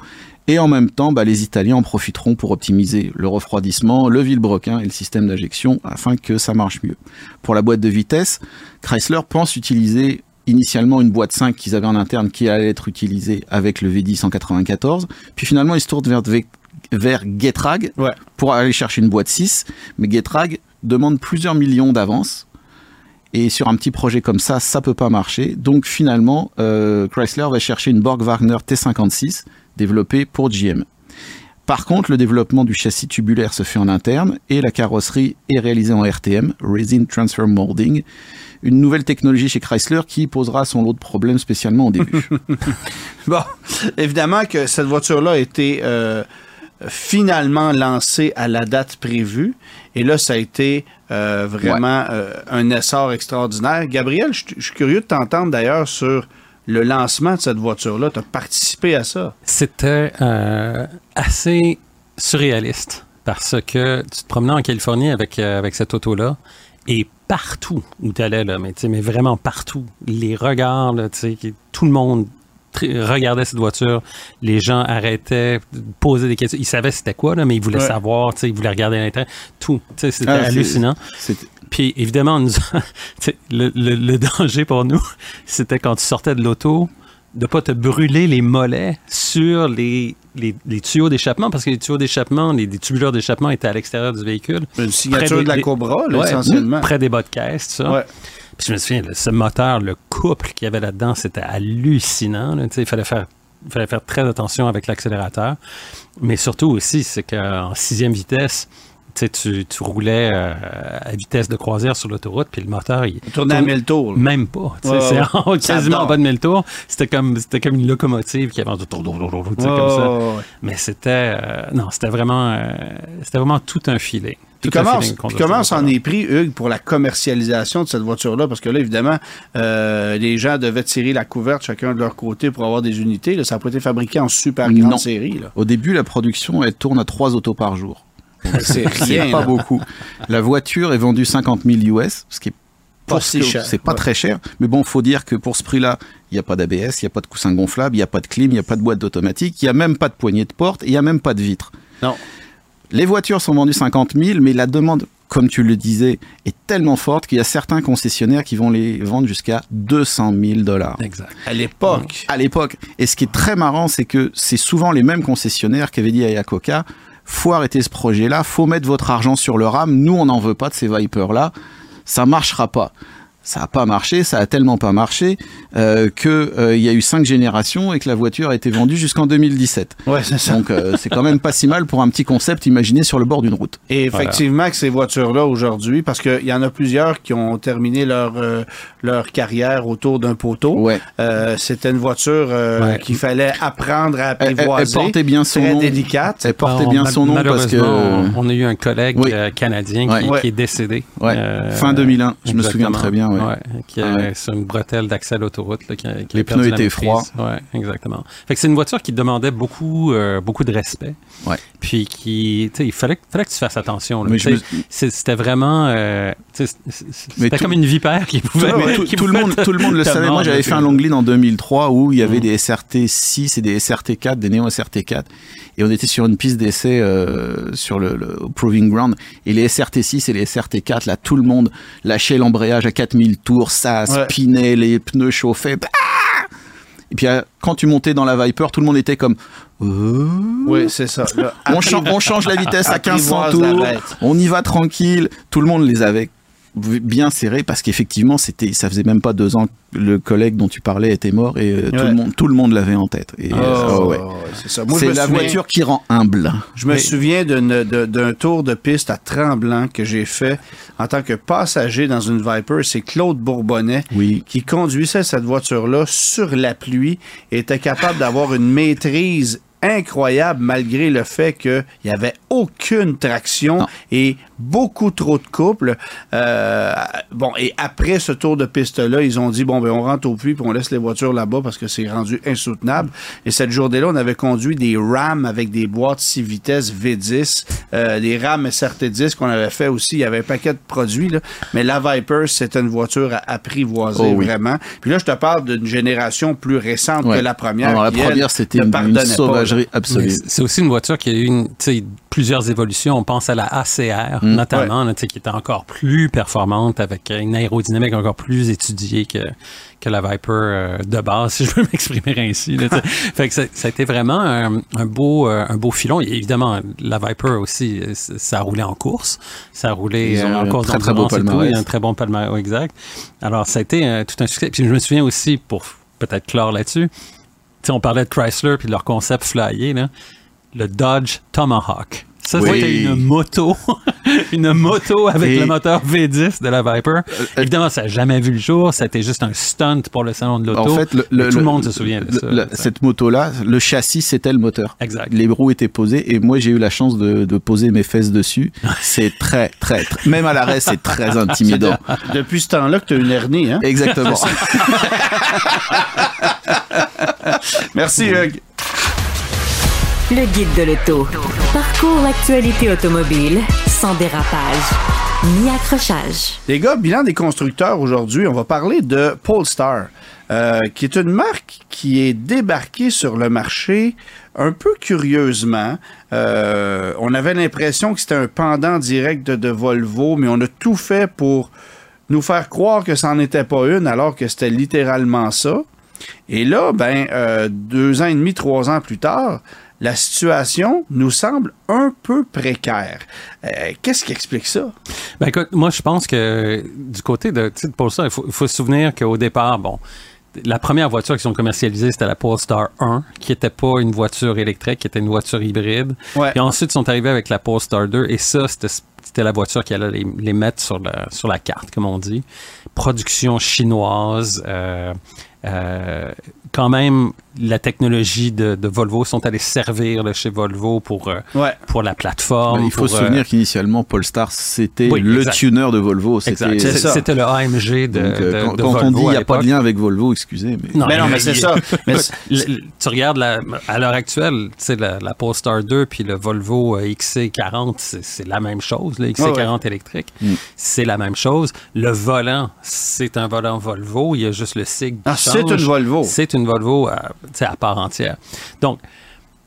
Et en même temps, bah, les Italiens en profiteront pour optimiser le refroidissement, le vilebrequin et le système d'injection afin que ça marche mieux. Pour la boîte de vitesse, Chrysler pense utiliser initialement une boîte 5 qu'ils avaient en interne qui allait être utilisée avec le V10 en 94. Puis finalement, ils se tournent vers, vers Getrag Ouais. pour aller chercher une boîte 6. Mais Getrag demande plusieurs millions d'avance. Et sur un petit projet comme ça, ça peut pas marcher. Donc finalement, euh, Chrysler va chercher une Borg Wagner T56 développée pour GM. Par contre, le développement du châssis tubulaire se fait en interne et la carrosserie est réalisée en RTM, Resin Transfer Molding, une nouvelle technologie chez Chrysler qui posera son lot de problèmes spécialement au début. Bon, évidemment que cette voiture-là a été euh, finalement lancée à la date prévue. Et là, ça a été euh, vraiment euh, un essor extraordinaire. Gabriel, je je suis curieux de t'entendre d'ailleurs sur le lancement de cette voiture-là. Tu as participé à ça? C'était euh, assez surréaliste parce que tu te promenais en Californie avec, euh, avec cette auto-là et partout où tu allais, là, mais, tu sais, mais vraiment partout, les regards, là, tout le monde regardait cette voiture, les gens arrêtaient poser des questions. Ils savaient c'était quoi, là, mais ils voulaient Ouais. savoir, ils voulaient regarder à l'intérieur. Tout, c'était Ah, hallucinant. Puis évidemment, nous, le, le- le danger pour nous, c'était quand tu sortais de l'auto, de pas te brûler les mollets sur les, les, les tuyaux d'échappement, parce que les tuyaux d'échappement, les, les tubuleurs d'échappement étaient à l'extérieur du véhicule. Une signature des- de la Cobra, là, Ouais, essentiellement. Près des bas de caisse, tout ça. Ouais. Puis je me souviens, là, ce moteur, le couple qu'il y avait là-dedans, c'était hallucinant. là. Il fallait faire, il fallait faire très attention avec l'accélérateur. Mais surtout aussi, c'est qu'en sixième vitesse, tu, tu, roulais euh, à vitesse de croisière sur l'autoroute, puis le moteur, il Tourner à tourne 1000 tours. Même pas. Ouais, c'est ouais. quasiment en bas de 1000 tours. C'était comme, c'était comme une locomotive qui avançait tu sais, comme ça. Ouais, ouais, ouais. Mais c'était, euh, non, c'était vraiment, euh, c'était vraiment tout un filet. Puis comment, puis comment s'en est pris, Hugues, pour la commercialisation de cette voiture-là? Parce que là, évidemment, euh, les gens devaient tirer la couverte chacun de leur côté pour avoir des unités. Là, ça n'a pas été fabriqué en super grande Non. série. Là. Au début, la production, elle tourne à 3 autos par jour. C'est rien. Pas beaucoup. La voiture est vendue 50 000 US, ce qui est Pas si cher, C'est pas ouais. très cher, mais bon, faut dire que pour ce prix-là, il n'y a pas d'ABS, il n'y a pas de coussin gonflable, il n'y a pas de clim, il n'y a pas de boîte d'automatique, il n'y a même pas de poignée de porte, et il n'y a même pas de vitre. Non. Les voitures sont vendues 50 000, mais la demande, comme tu le disais, est tellement forte qu'il y a certains concessionnaires qui vont les vendre jusqu'à 200 000 dollars. Exact. À l'époque. À l'époque. Et ce qui est très marrant, c'est que c'est souvent les mêmes concessionnaires qui avaient dit à Yakoka, faut arrêter ce projet-là, faut mettre votre argent sur le RAM, nous on n'en veut pas de ces Vipers-là, ça marchera pas. Ça n'a pas marché, ça a tellement pas marché euh, que euh, il y a eu cinq générations et que la voiture a été vendue jusqu'en 2017. Ouais, c'est ça. Donc euh, c'est quand même pas si mal pour un petit concept imaginé sur le bord d'une route. Et effectivement, que ces voitures-là aujourd'hui, parce qu'il y en a plusieurs qui ont terminé leur, euh, leur carrière autour d'un poteau. Ouais. Euh, C'était une voiture euh, Ouais. qu'il fallait apprendre à Elle, elle- elle apprivoiser. portait bien son très nom. délicate. Elle portait Alors, bien son nom parce que on a eu un collègue Oui. canadien qui, Ouais. qui est décédé. Ouais. Euh, fin 2001, je me souviens très bien. Ouais. Ouais, qui a- Ah ouais. C'est une bretelle d'accès à l'autoroute. là, qui a- qui Les pneus étaient froids. Ouais, exactement. Fait que c'est une voiture qui demandait beaucoup, euh, beaucoup de respect. Ouais. Puis qui, tu sais, il fallait, fallait que tu fasses attention. c'est- C'était vraiment, euh, c'était tout- comme une vipère qui pouvait. Ouais, tout, qui tout le monde, tout le monde le savait. Moi, j'avais fait un long lead en 2003 où il y avait Mm. des SRT 6 et des SRT 4, des Neo SRT 4. Et on était sur une piste d'essai euh, sur le, le Proving Ground. Et les SRT 6 et les SRT 4, là, tout le monde lâchait l'embrayage à 4000 tours, ça Ouais. spinait, les pneus chauffaient. Ah et puis, euh, quand tu montais dans la Viper, tout le monde était comme... Euh, Oui, c'est ça. On, chan- on change la vitesse à 1500 Apprivoise la tours, on y va tranquille. Tout le monde les avait bien serrés parce qu'effectivement, c'était, ça faisait même pas deux ans que le collègue dont tu parlais était mort et euh, tout le monde, tout le monde l'avait en tête. Oh, euh, oh, ouais. c'est ça. Moi, je C'est me la souviens- voiture qui rend humble. Je me souviens d'un tour de piste à Tremblant que j'ai fait en tant que passager dans une Viper. C'est Claude Bourbonnais Oui. qui conduisait cette voiture-là sur la pluie et était capable d'avoir une maîtrise incroyable malgré le fait qu'il n'y avait aucune traction Non. et beaucoup trop de couple. Euh, bon, et après ce tour de piste-là, ils ont dit, bon, ben, on rentre au puits puis on laisse les voitures là-bas parce que c'est rendu insoutenable. Et cette journée-là, on avait conduit des Ram avec des boîtes 6 vitesses V10, euh, des Ram SRT10 qu'on avait fait aussi. Il y avait un paquet de produits, là. Mais la Viper, c'était une voiture à apprivoiser Oh oui. vraiment. Puis là, je te parle d'une génération plus récente Ouais. que la première. La première, c'était ne une, une là. Sauvagerie absolue. c'est- aussi une voiture qui a eu une, plusieurs évolutions. On pense à la ACR, Mm. notamment, là, qui était encore plus performante avec une aérodynamique encore plus étudiée que, que la Viper euh, de base, si je peux m'exprimer ainsi. là, fait que ça, ça a été vraiment un, un beau, euh, un beau filon. Et évidemment, la Viper aussi, euh, ça a roulé en course. Ça a roulé Ils ont en course très, très beau palmarès. Un très bon palmarès, exact. Alors, ça a été euh, tout un succès. Puis je me souviens aussi, pour peut-être clore là-dessus, on parlait de Chrysler puis de leur concept flyé, là. Le Dodge Tomahawk. Ça, Oui. c'était une moto. une moto avec Et- le moteur V10 de la Viper. euh, Évidemment, ça n'a jamais vu le jour. C'était juste un stunt pour le salon de l'auto. En fait, le, Mais le- tout le le- monde se souvient de le- ça. la- cette moto-là, le châssis, c'était le moteur. Exact. Les roues étaient posées et moi, j'ai eu la chance de, de poser mes fesses dessus. C'est très, très, très, même à l'arrêt, c'est très intimidant. Depuis ce temps-là que tu as une hernie, hein? Exactement. Merci, Hugues. Le guide de l'auto. Parcours l'actualité automobile sans dérapage ni accrochage. Les gars, bilan des constructeurs aujourd'hui, on va parler de Polestar, euh, qui est une marque qui est débarquée sur le marché un peu curieusement. Euh, on avait l'impression que c'était un pendant direct de, Volvo, mais on a tout fait pour nous faire croire que ça n'en était pas une, alors que c'était littéralement ça. Et là, ben, euh, deux ans et demi, trois ans plus tard, la situation nous semble un peu précaire. Euh, Qu'est-ce qui explique ça? Ben écoute, moi je pense que du côté de, de Polestar, il faut, se souvenir qu'au départ, bon, la première voiture qu'ils ont commercialisée, c'était la Polestar 1, qui n'était pas une voiture électrique, qui était une voiture hybride. Ouais. Et ensuite, ils sont arrivés avec la Polestar 2, et ça, c'était c'était la voiture qui allait les, les mettre sur la, sur la carte, comme on dit. Production chinoise, euh, euh, quand même, la technologie de, de Volvo sont allés servir là, chez Volvo pour, euh, Ouais. pour la plateforme. Il faut se euh, souvenir qu'initialement, Polestar, c'était Oui, le tuner de Volvo. C'était, le AMG de, Donc, euh, de- quand, de quand on Volvo dit il n'y a pas de lien avec Volvo, excusez, mais. Mais non, mais c'est ça. Mais tu regardes la- à l'heure actuelle, la, la Polestar 2 puis le Volvo euh, XC40, c'est la même chose. Le XC40 électrique, Mm. c'est la même chose. Le volant, c'est un volant Volvo. Il y a juste le SIG qui Ah, c'est une Volvo. C'est une Volvo à, à part entière. Donc,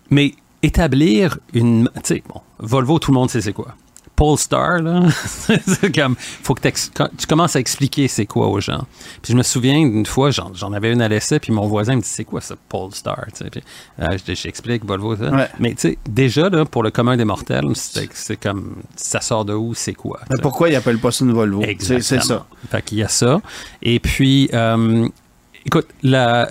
mais établir une... Tu sais, bon, Volvo, tout le monde sait c'est quoi. Polestar, là, c'est comme, faut que tu commences à expliquer c'est quoi aux gens. Puis je me souviens d'une fois, j'en, j'en avais une à l'essai, puis mon voisin me dit c'est quoi ça, Polestar, tu sais. Puis, euh, je- j'explique Volvo, ça. Ouais. Mais tu sais, déjà, là, pour le commun des mortels, c'est, c'est comme, ça sort de où, c'est quoi. Mais pourquoi ils appellent pas ça une Volvo? C'est ça. Fait qu'il y a ça. Et puis, euh, écoute, la,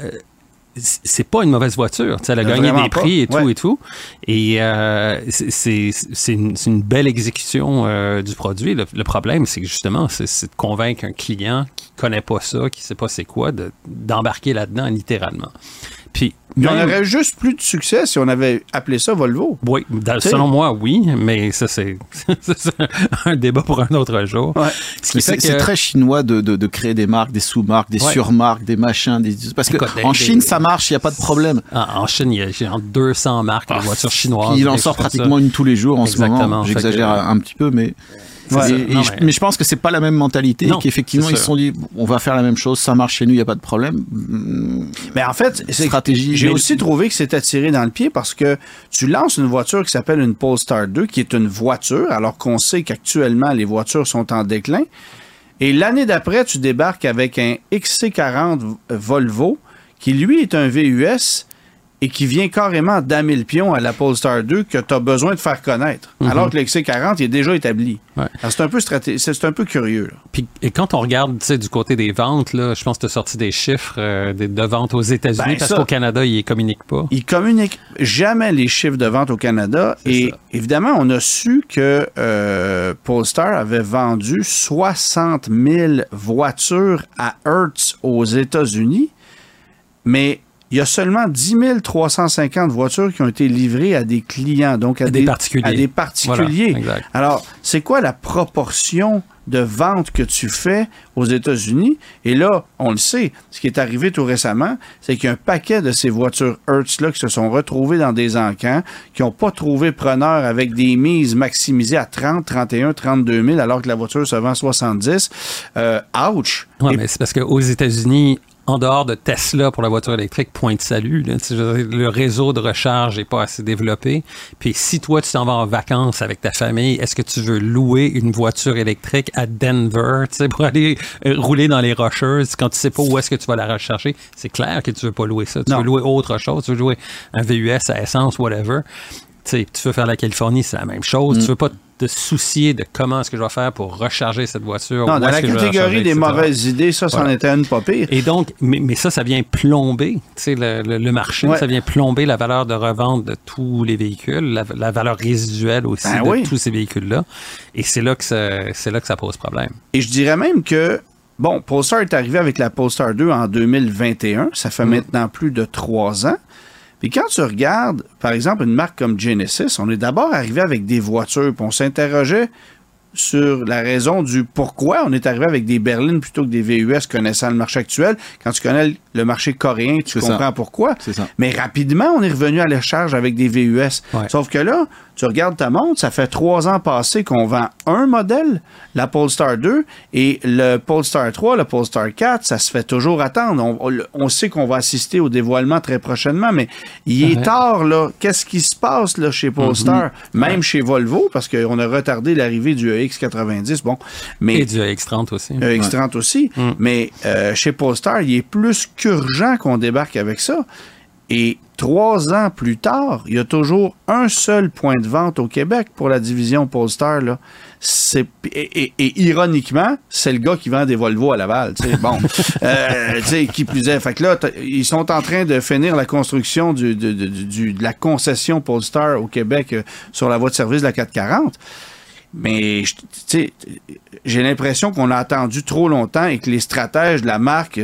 c'est pas une mauvaise voiture. Tu sais, elle a gagné des prix et tout Ouais. et tout. Et euh, c'est- une, belle exécution euh, du produit. Le, le problème, c'est que justement, c'est de convaincre un client qui connaît pas ça, qui sait pas c'est quoi, de- d'embarquer là-dedans littéralement. Puis, Puis on aurait juste plus de succès si on avait appelé ça Volvo. Oui, dans- selon moi, oui, mais ça, c'est un débat pour un autre jour. Ouais. Ce qui C'est que- très chinois de, de, de créer des marques, des sous-marques, des Ouais. surmarques, des machins. Des... Parce que Écoute, en des- Chine, ça marche, il n'y a pas de problème. En, en Chine, il y a genre 200 marques de voitures chinoises. Il en sort ça. pratiquement une tous les jours en ce Exactement. moment. Fait J'exagère que- un petit peu, mais. Et- et mais- mais... je pense que c'est pas la même mentalité Non, et qu'effectivement ils se sont dit on va faire la même chose, ça marche chez nous, il n'y a pas de problème. Mm, Mais en fait, c'est Stratégie. J'ai Mais- aussi trouvé que c'était tiré dans le pied parce que tu lances une voiture qui s'appelle une Polestar 2, qui est une voiture, alors qu'on sait qu'actuellement les voitures sont en déclin. Et l'année d'après, tu débarques avec un XC40 Volvo, qui lui est un VUS et qui vient carrément damer le pion à la Polestar 2 que tu as besoin de faire connaître. Alors que le XC40 il est déjà établi. Ouais. C'est un peu c'est un peu curieux. là. Puis, et quand on regarde du côté des ventes, là, je pense que tu as sorti des chiffres euh, de ventes aux États-Unis Ben, parce qu'au Canada, ils ne communiquent pas. Ils communiquent jamais les chiffres de vente au Canada. Et ça. évidemment, on a su que euh, Polestar avait vendu 60 000 voitures à Hertz aux États-Unis, mais il y a seulement 10 350 voitures qui ont été livrées à des clients, donc à, À des particuliers. à des particuliers. Voilà. Alors, c'est quoi la proportion de ventes que tu fais aux États-Unis? Et là, on le sait, ce qui est arrivé tout récemment, c'est qu'il y a un paquet de ces voitures Hertz-là qui se sont retrouvées dans des encans, qui n'ont pas trouvé preneur avec des mises maximisées à 30, 31, 32 000, alors que la voiture se vend 70. Euh, ouch! Et- mais c'est parce qu'aux États-Unis, en dehors de Tesla pour la voiture électrique, point de salut, là, le réseau de recharge n'est pas assez développé. Puis si toi, tu t'en vas en vacances avec ta famille, est-ce que tu veux louer une voiture électrique à Denver tu sais, pour aller euh, rouler dans les rocheuses quand tu sais pas où est-ce que tu vas la recharger? C'est clair que tu veux pas louer ça. Tu Non. veux louer autre chose. Tu veux louer un VUS à essence, whatever. Tu sais, tu veux faire la Californie, c'est la même chose. Mm. Tu veux pas te soucier de comment est-ce que je vais faire pour recharger cette voiture. non, dans la catégorie des mauvaises idées, ça, c'en Voilà. était une pas pire. Et donc, mais, mais ça, ça vient plomber, le, le- le marché, Ouais. ça vient plomber la valeur de revente de tous les véhicules, la, la valeur résiduelle aussi Ben de oui. tous ces véhicules-là. Et c'est là que ça, c'est là que ça pose problème. Et je dirais même que, bon, Polestar est arrivé avec la Polestar 2 en 2021. Ça fait maintenant plus de trois ans. Puis quand tu regardes, par exemple, une marque comme Genesis, on est d'abord arrivé avec des voitures, puis on s'interrogeait sur la raison du pourquoi on est arrivé avec des berlines plutôt que des VUS connaissant le marché actuel. Quand tu connais le marché coréen, tu C'est ça. comprends pourquoi. C'est ça. Mais rapidement, on est revenu à la charge avec des VUS. Ouais. Sauf que là, tu regardes ta montre, ça fait trois ans passés qu'on vend un modèle, la Polestar 2, et le Polestar 3, le Polestar 4, ça se fait toujours attendre. On, sait qu'on va assister au dévoilement très prochainement, mais il est Ouais. tard, là. Qu'est-ce qui se passe là, chez Polestar? Même chez Volvo, parce qu'on a retardé l'arrivée du EX90. Bon, mais Et du X30 aussi. euh, X30 aussi. Mais euh, chez Polestar, il est plus qu'urgent qu'on débarque avec ça. Et trois ans plus tard, il y a toujours un seul point de vente au Québec pour la division Polestar. Là. Et, et- et ironiquement, c'est le gars qui vend des Volvo à Laval. Bon, Euh, qui plus est. Fait que là, ils sont en train de finir la construction du, du- de la concession Polestar au Québec euh, sur la voie de service de la 440. Mais je- tu sais, j'ai l'impression qu'on a attendu trop longtemps et que les stratèges de la marque,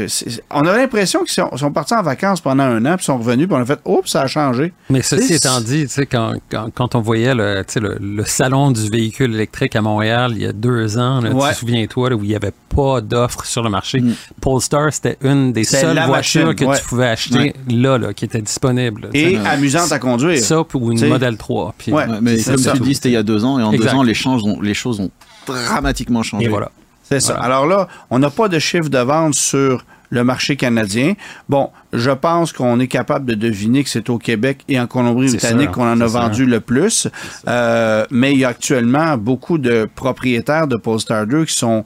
on a l'impression qu'ils sont, sont partis en vacances pendant un an, puis sont revenus, puis on a fait, oups, ça a changé. Mais ceci étant dit, tu sais, quand, quand, quand on voyait le, tu sais, le, le salon du véhicule électrique à Montréal il y a deux ans, là, Ouais. tu te souviens-toi, où il n'y avait pas d'offres sur le marché, Polestar, c'était une des seules voitures machine, que ouais. tu pouvais acheter là, là, qui était disponible. Et amusante à conduire. Ça ou une Model 3. Puis, Ouais, Ouais, mais comme ça. tu dis, c'était il y a deux ans, et en Exact. deux ans, les, les choses ont dramatiquement changé. Et voilà. C'est ça. Voilà. Alors là, on n'a pas de chiffre de vente sur le marché canadien. Bon, je pense qu'on est capable de deviner que c'est au Québec et en Colombie-Britannique qu'on en a vendu le plus. Euh, mais il y a actuellement beaucoup de propriétaires de Polestar 2 qui sont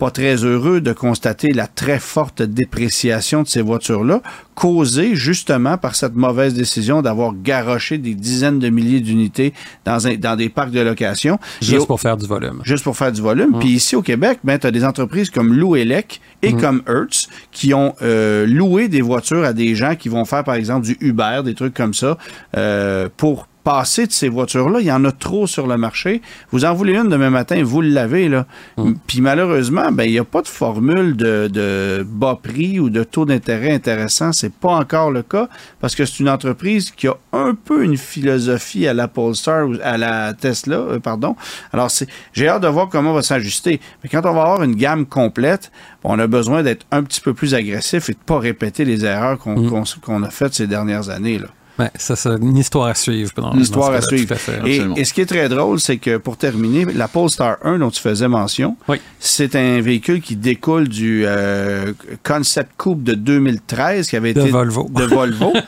pas très heureux de constater la très forte dépréciation de ces voitures-là, causée justement par cette mauvaise décision d'avoir garoché des dizaines de milliers d'unités dans, un- dans des parcs de location. Juste au- pour faire du volume. juste pour faire du volume. Puis ici au Québec, ben, tu as des entreprises comme Louelec et comme Hertz qui ont euh, loué des voitures à des gens qui vont faire, par exemple, du Uber, des trucs comme ça, euh, pour passer de ces voitures-là. Il y en a trop sur le marché. Vous en voulez une demain matin, vous l'avez. là. Mm. Puis malheureusement, ben, il n'y a pas de formule de, de bas prix ou de taux d'intérêt intéressant. C'est pas encore le cas parce que c'est une entreprise qui a un peu une philosophie à la Polestar ou à la Tesla, euh, pardon. Alors, c'est, j'ai hâte de voir comment on va s'ajuster. Mais quand on va avoir une gamme complète, on a besoin d'être un petit peu plus agressif et de pas répéter les erreurs qu'on, Mm. qu'on- qu'on a faites ces dernières années. Là. Ouais, ça, c'est une histoire à suivre. Une histoire à suivre. tout à fait. Et, ce qui est très drôle, c'est que pour terminer, la Polestar 1 dont tu faisais mention, Oui. c'est un véhicule qui découle du euh, Concept Coupe de 2013 qui avait De été Volvo. de Volvo.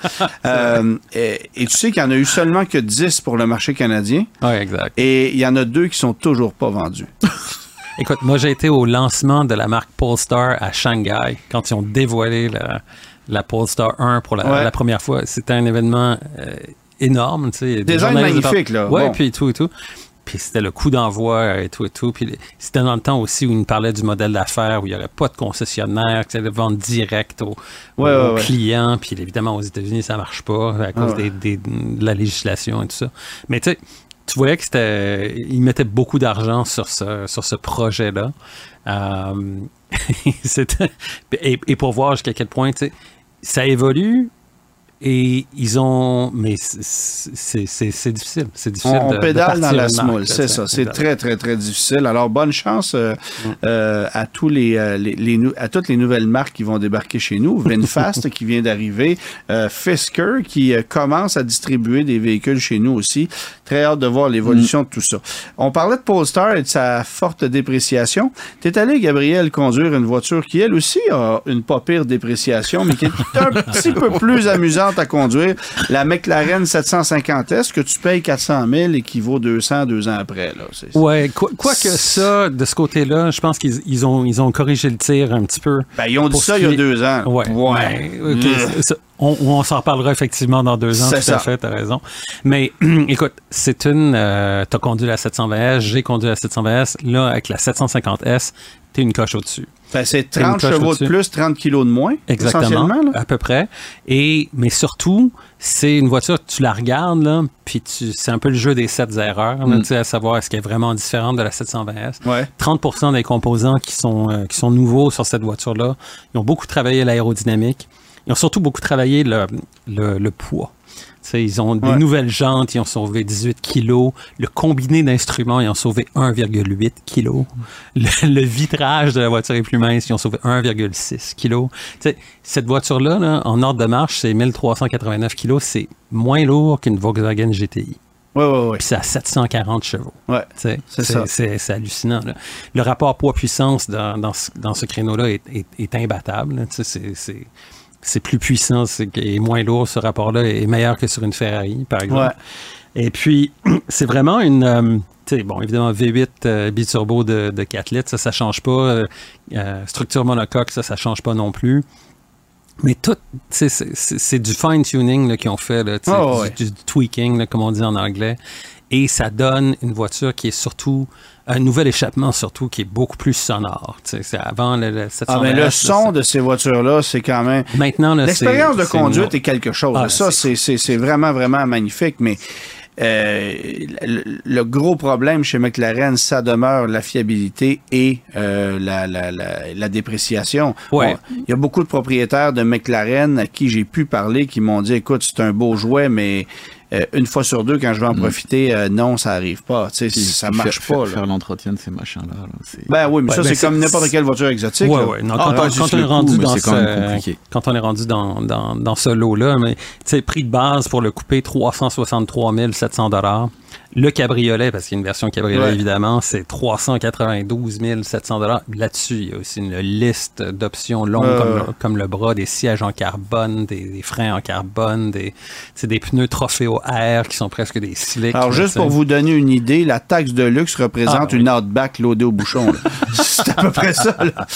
Euh, et, et tu sais qu'il n'y en a eu seulement que 10 pour le marché canadien Oui, exact. et il y en a deux qui sont toujours pas vendus. Écoute, moi, j'ai été au lancement de la marque Polestar à Shanghai quand ils ont dévoilé la, la Polestar 1 pour la, Ouais. la première fois. C'était un événement euh, énorme. Des Design journalistes de magnifique, là. Bon. puis tout et tout. Puis c'était le coup d'envoi et tout et tout. Puis c'était dans le temps aussi où ils nous parlaient du modèle d'affaires où il n'y aurait pas de concessionnaire, que c'était vente direct aux, Ouais, aux ouais, clients. Puis évidemment, aux États-Unis, ça marche pas à cause Ah des- de la législation et tout ça. Mais tu sais, tu voyais que c'était. Ils mettaient beaucoup d'argent sur ce, sur ce projet-là. Euh, et, pour voir jusqu'à quel point, ça évolue. Et ils ont. Mais c'est- difficile. C'est difficile. On, de- on de pédale dans la semoule, c'est ça. C'est très, très, très difficile. Alors, bonne chance euh, euh, à tous les, les- les nou- à toutes les nouvelles marques qui vont débarquer chez nous. Vinfast qui vient d'arriver, euh, Fisker qui euh, commence à distribuer des véhicules chez nous aussi. Très hâte de voir l'évolution de tout ça. On parlait de Polestar et de sa forte dépréciation. T'es allé, Gabriel, conduire une voiture qui, elle aussi, a une pas pire dépréciation, mais qui est un petit peu plus amusante à conduire. La McLaren 750S que tu payes 400 000 et qui vaut 200 deux ans après. Ouais, quoi, quoi que ça, de ce côté-là, je pense qu'ils ils ont, ils ont corrigé le tir un petit peu. Ben, ils ont dit ça il y a deux ans. Ouais. Ouais. c'est- on on s'en reparlera effectivement dans deux ans, tout ça. à fait, t'as raison. Mais écoute, c'est une. Euh, t'as conduit la 720S, j'ai conduit la 720S. Là, avec la 750S, t'es une coche au-dessus. Ben, c'est T'as une 30 coche chevaux de plus, 30 kilos de moins. Exactement, là. à peu près. Et mais surtout, c'est une voiture tu la regardes là, puis tu, c'est un peu le jeu des sept erreurs, là, Mm. tu sais, à savoir est-ce qu'elle est vraiment différente de la 720S. Ouais. 30% des composants qui sont euh, qui sont nouveaux sur cette voiture-là, ils ont beaucoup travaillé l'aérodynamique. Ils ont surtout beaucoup travaillé le, le, le poids. Ils ont des Ouais. nouvelles jantes, ils ont sauvé 18 kilos. Le combiné d'instruments, ils ont sauvé 1,8 kilos. Le, le vitrage de la voiture est plus mince, ils ont sauvé 1,6 kilos. Cette voiture-là, là, en ordre de marche, c'est 1389 kilos. C'est moins lourd qu'une Volkswagen GTI. Ouais, ouais, ouais. Puis c'est à 740 chevaux. Ouais. C'est ça. C'est c'est hallucinant. là. Le rapport poids-puissance dans, dans ce, dans ce créneau-là est, est- est imbattable. C'est c'est- plus puissant c'est- et moins lourd. Ce rapport-là est meilleur que sur une Ferrari, par exemple. Et puis, c'est vraiment une... euh, bon, évidemment, V8 euh, biturbo de, de 4 litres, ça, ça change pas. Euh, euh, structure monocoque, ça, ça change pas non plus. Mais tout, tu sais, c'est- du fine-tuning qu'ils ont fait, là, du, ouais. du tweaking, là, comme on dit en anglais. Et ça donne une voiture qui est surtout, un nouvel échappement surtout, qui est beaucoup plus sonore. C'est avant le, le 700 Ah, mais le son de ces voitures-là, c'est quand même. Maintenant, L'expérience de conduite est quelque chose. Ah, ça, c'est- vraiment, vraiment magnifique. Mais euh, le, le gros problème chez McLaren, ça demeure la fiabilité et euh, la, la, la, la dépréciation. Ouais. Il y a beaucoup de propriétaires de McLaren à qui j'ai pu parler qui m'ont dit écoute, c'est un beau jouet, mais euh, une fois sur deux, quand je vais en profiter, euh, non, ça arrive pas. Tu sais, Puis- ça marche faire, pas. Faire, là. faire l'entretien de ces machins-là. là, Ben oui, mais Ouais, ça, ben c'est comme n'importe quelle voiture exotique. Ouais, là. ouais. Non, quand, on- quand est rendu coup, dans ce- compliqué. quand on est rendu dans, dans, dans ce lot-là, mais tu sais, prix de base pour le coupé 363 700 dollars. Le cabriolet, parce qu'il y a une version cabriolet Ouais. évidemment, c'est 392 700 dollars. Là-dessus, il y a aussi une liste d'options longues comme, le, comme le bras, des sièges en carbone, des, des freins en carbone, des, des pneus Trofeo Air qui sont presque des slicks. Alors, juste pour vous donner une idée, la taxe de luxe représente Ah, oui. une Outback loadée au bouchon. c'est à peu près ça. là.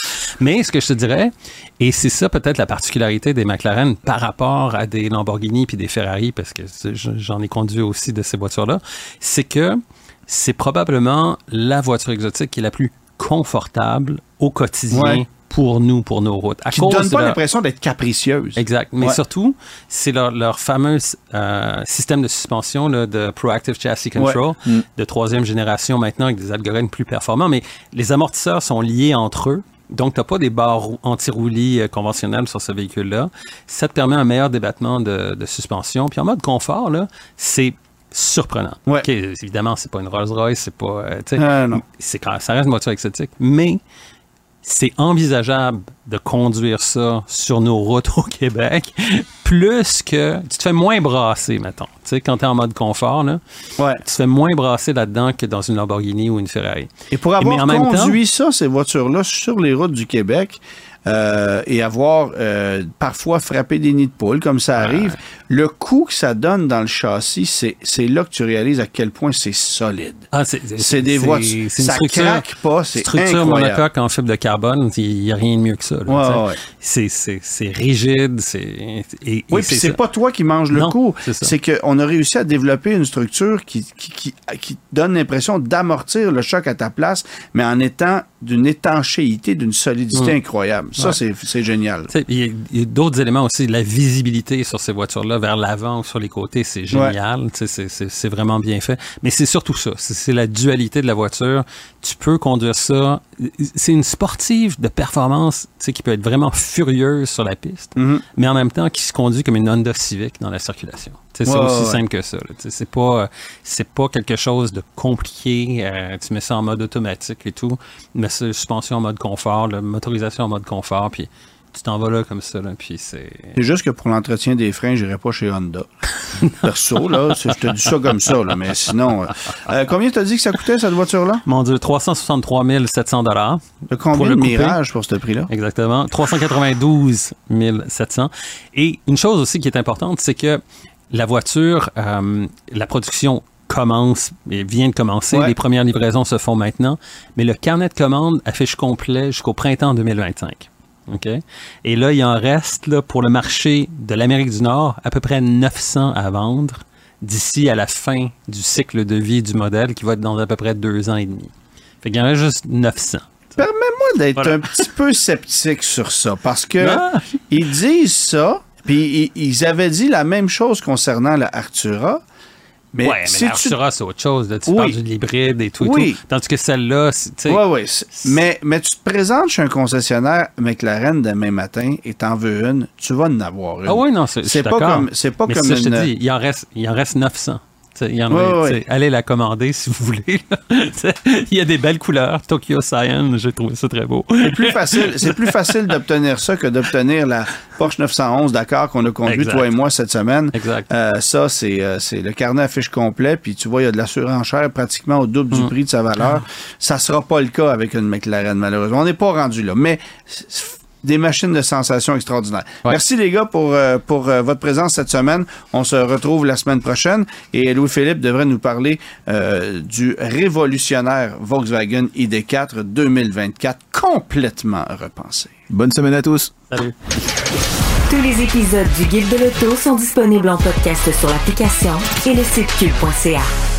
Mais ce que je te dirais, et c'est ça peut-être la particularité des McLaren par rapport à des Lamborghini puis des Ferrari, parce que j'en ai conduit aussi de ces voitures-là, c'est que c'est probablement la voiture exotique qui est la plus confortable au quotidien Ouais. pour nous, pour nos routes. À Qui ne donne pas leur- l'impression d'être capricieuse. Exact. Mais Ouais. surtout, c'est leur, leur fameux euh, système de suspension là, de Proactive Chassis Control Mm. de troisième génération maintenant avec des algorithmes plus performants. Mais les amortisseurs sont liés entre eux. Donc, tu n'as pas des barres rou- anti-roulis euh, conventionnelles sur ce véhicule-là. Ça te permet un meilleur débattement de, de suspension. Puis en mode confort, c'est surprenant. Ouais. OK, évidemment, c'est pas une Rolls-Royce, c'est pas... euh, non. quand ça reste une voiture exotique, mais c'est envisageable de conduire ça sur nos routes au Québec, plus que tu te fais moins brasser, mettons. Tu sais, quand tu es en mode confort, là, Ouais. tu te fais moins brasser là-dedans que dans une Lamborghini ou une Ferrari. Et pour Mais avoir en même temps- conduit ça, ces voitures-là, sur les routes du Québec, euh, et avoir euh, parfois frappé des nids de poules, comme ça arrive, le coup que ça donne dans le châssis, c'est là que tu réalises à quel point c'est solide. Ah, c'est, des voitures. Ça structure, craque pas, c'est structure incroyable. monocoque en fibre de carbone, il n'y a rien de mieux que ça. Ouais, ouais. C'est, rigide, c'est... Oui, c'est puis c'est pas toi qui manges le Non, coup. c'est qu'on a réussi à développer une structure qui, qui, qui, qui donne l'impression d'amortir le choc à ta place, mais en étant d'une étanchéité, d'une solidité Mm. incroyable. Ça, Ouais. c'est c'est génial. Il y a, d'autres éléments aussi. La visibilité sur ces voitures-là, vers l'avant ou sur les côtés, c'est génial. Tu sais, C'est vraiment bien fait. Mais c'est surtout ça. C'est c'est la dualité de la voiture. Tu peux conduire ça. C'est une sportive de performance qui peut être vraiment furieuse sur la piste, Mhm. mais en même temps qui se conduit comme une Honda Civic dans la circulation. C'est Ouais, aussi ouais, simple que ça. C'est pas, c'est pas quelque chose de compliqué. Euh, tu mets ça en mode automatique et tout. Mais c'est suspension en mode confort, la motorisation en mode confort, puis tu t'en vas là comme ça, là, puis c'est... Juste que pour l'entretien des freins, j'irai pas chez Honda. Perso, là, je te dis ça comme ça, là, mais sinon... euh, euh, combien t'as dit que ça coûtait, cette voiture-là? Mon Dieu, 363 700 dollars. T'as combien Pour le de. Mirage pour ce prix-là? Exactement. 392 700. Et une chose aussi qui est importante, c'est que la voiture, euh, la production commence et vient de commencer. Ouais. Les premières livraisons se font maintenant. Mais le carnet de commandes affiche complet jusqu'au printemps 2025. OK? Et là, il en reste là, pour le marché de l'Amérique du Nord à peu près 900 à vendre d'ici à la fin du cycle de vie du modèle qui va être dans à peu près deux ans et demi. Fait qu'il y en reste juste 900. Permets-moi d'être Voilà. un petit peu sceptique sur ça, parce que Ah! ils disent ça, puis ils, avaient dit la même chose concernant la Artura, mais, ouais, mais si la tu... Artura, c'est autre chose. là. Tu Oui. parles de l'hybride et tout, et Oui. tout. Tandis que celle-là, ouais, c'est- mais, mais tu te présentes chez un concessionnaire McLaren demain matin et t'en veux une, tu vas en avoir une. Ah oui, non, c'est pas comme, c'est pas Mais comme ça, je te dis, il en reste, il en reste 900. Tu sais, il y en a, Ouais, ouais. tu sais, Allez la commander si vous voulez. il y a des belles couleurs. Tokyo Cyan, j'ai trouvé ça très beau. C'est plus facile, c'est plus facile d'obtenir ça que d'obtenir la Porsche 911 Dakar qu'on a conduit Exact. toi et moi cette semaine. Exact. Euh, ça, c'est, euh, c'est le carnet à fiche complet, puis tu vois, il y a de la surenchère pratiquement au double Mm. du prix de sa valeur. Ça sera pas le cas avec une McLaren, malheureusement. On n'est pas rendu là. Mais des machines de sensation extraordinaires. Ouais. Merci les gars pour, euh, pour euh, votre présence cette semaine. On se retrouve la semaine prochaine et Louis-Philippe devrait nous parler euh, du révolutionnaire Volkswagen ID4 2024 complètement repensé. Bonne semaine à tous. Salut. Tous les épisodes du Guide de l'auto sont disponibles en podcast sur l'application et le site cube.ca.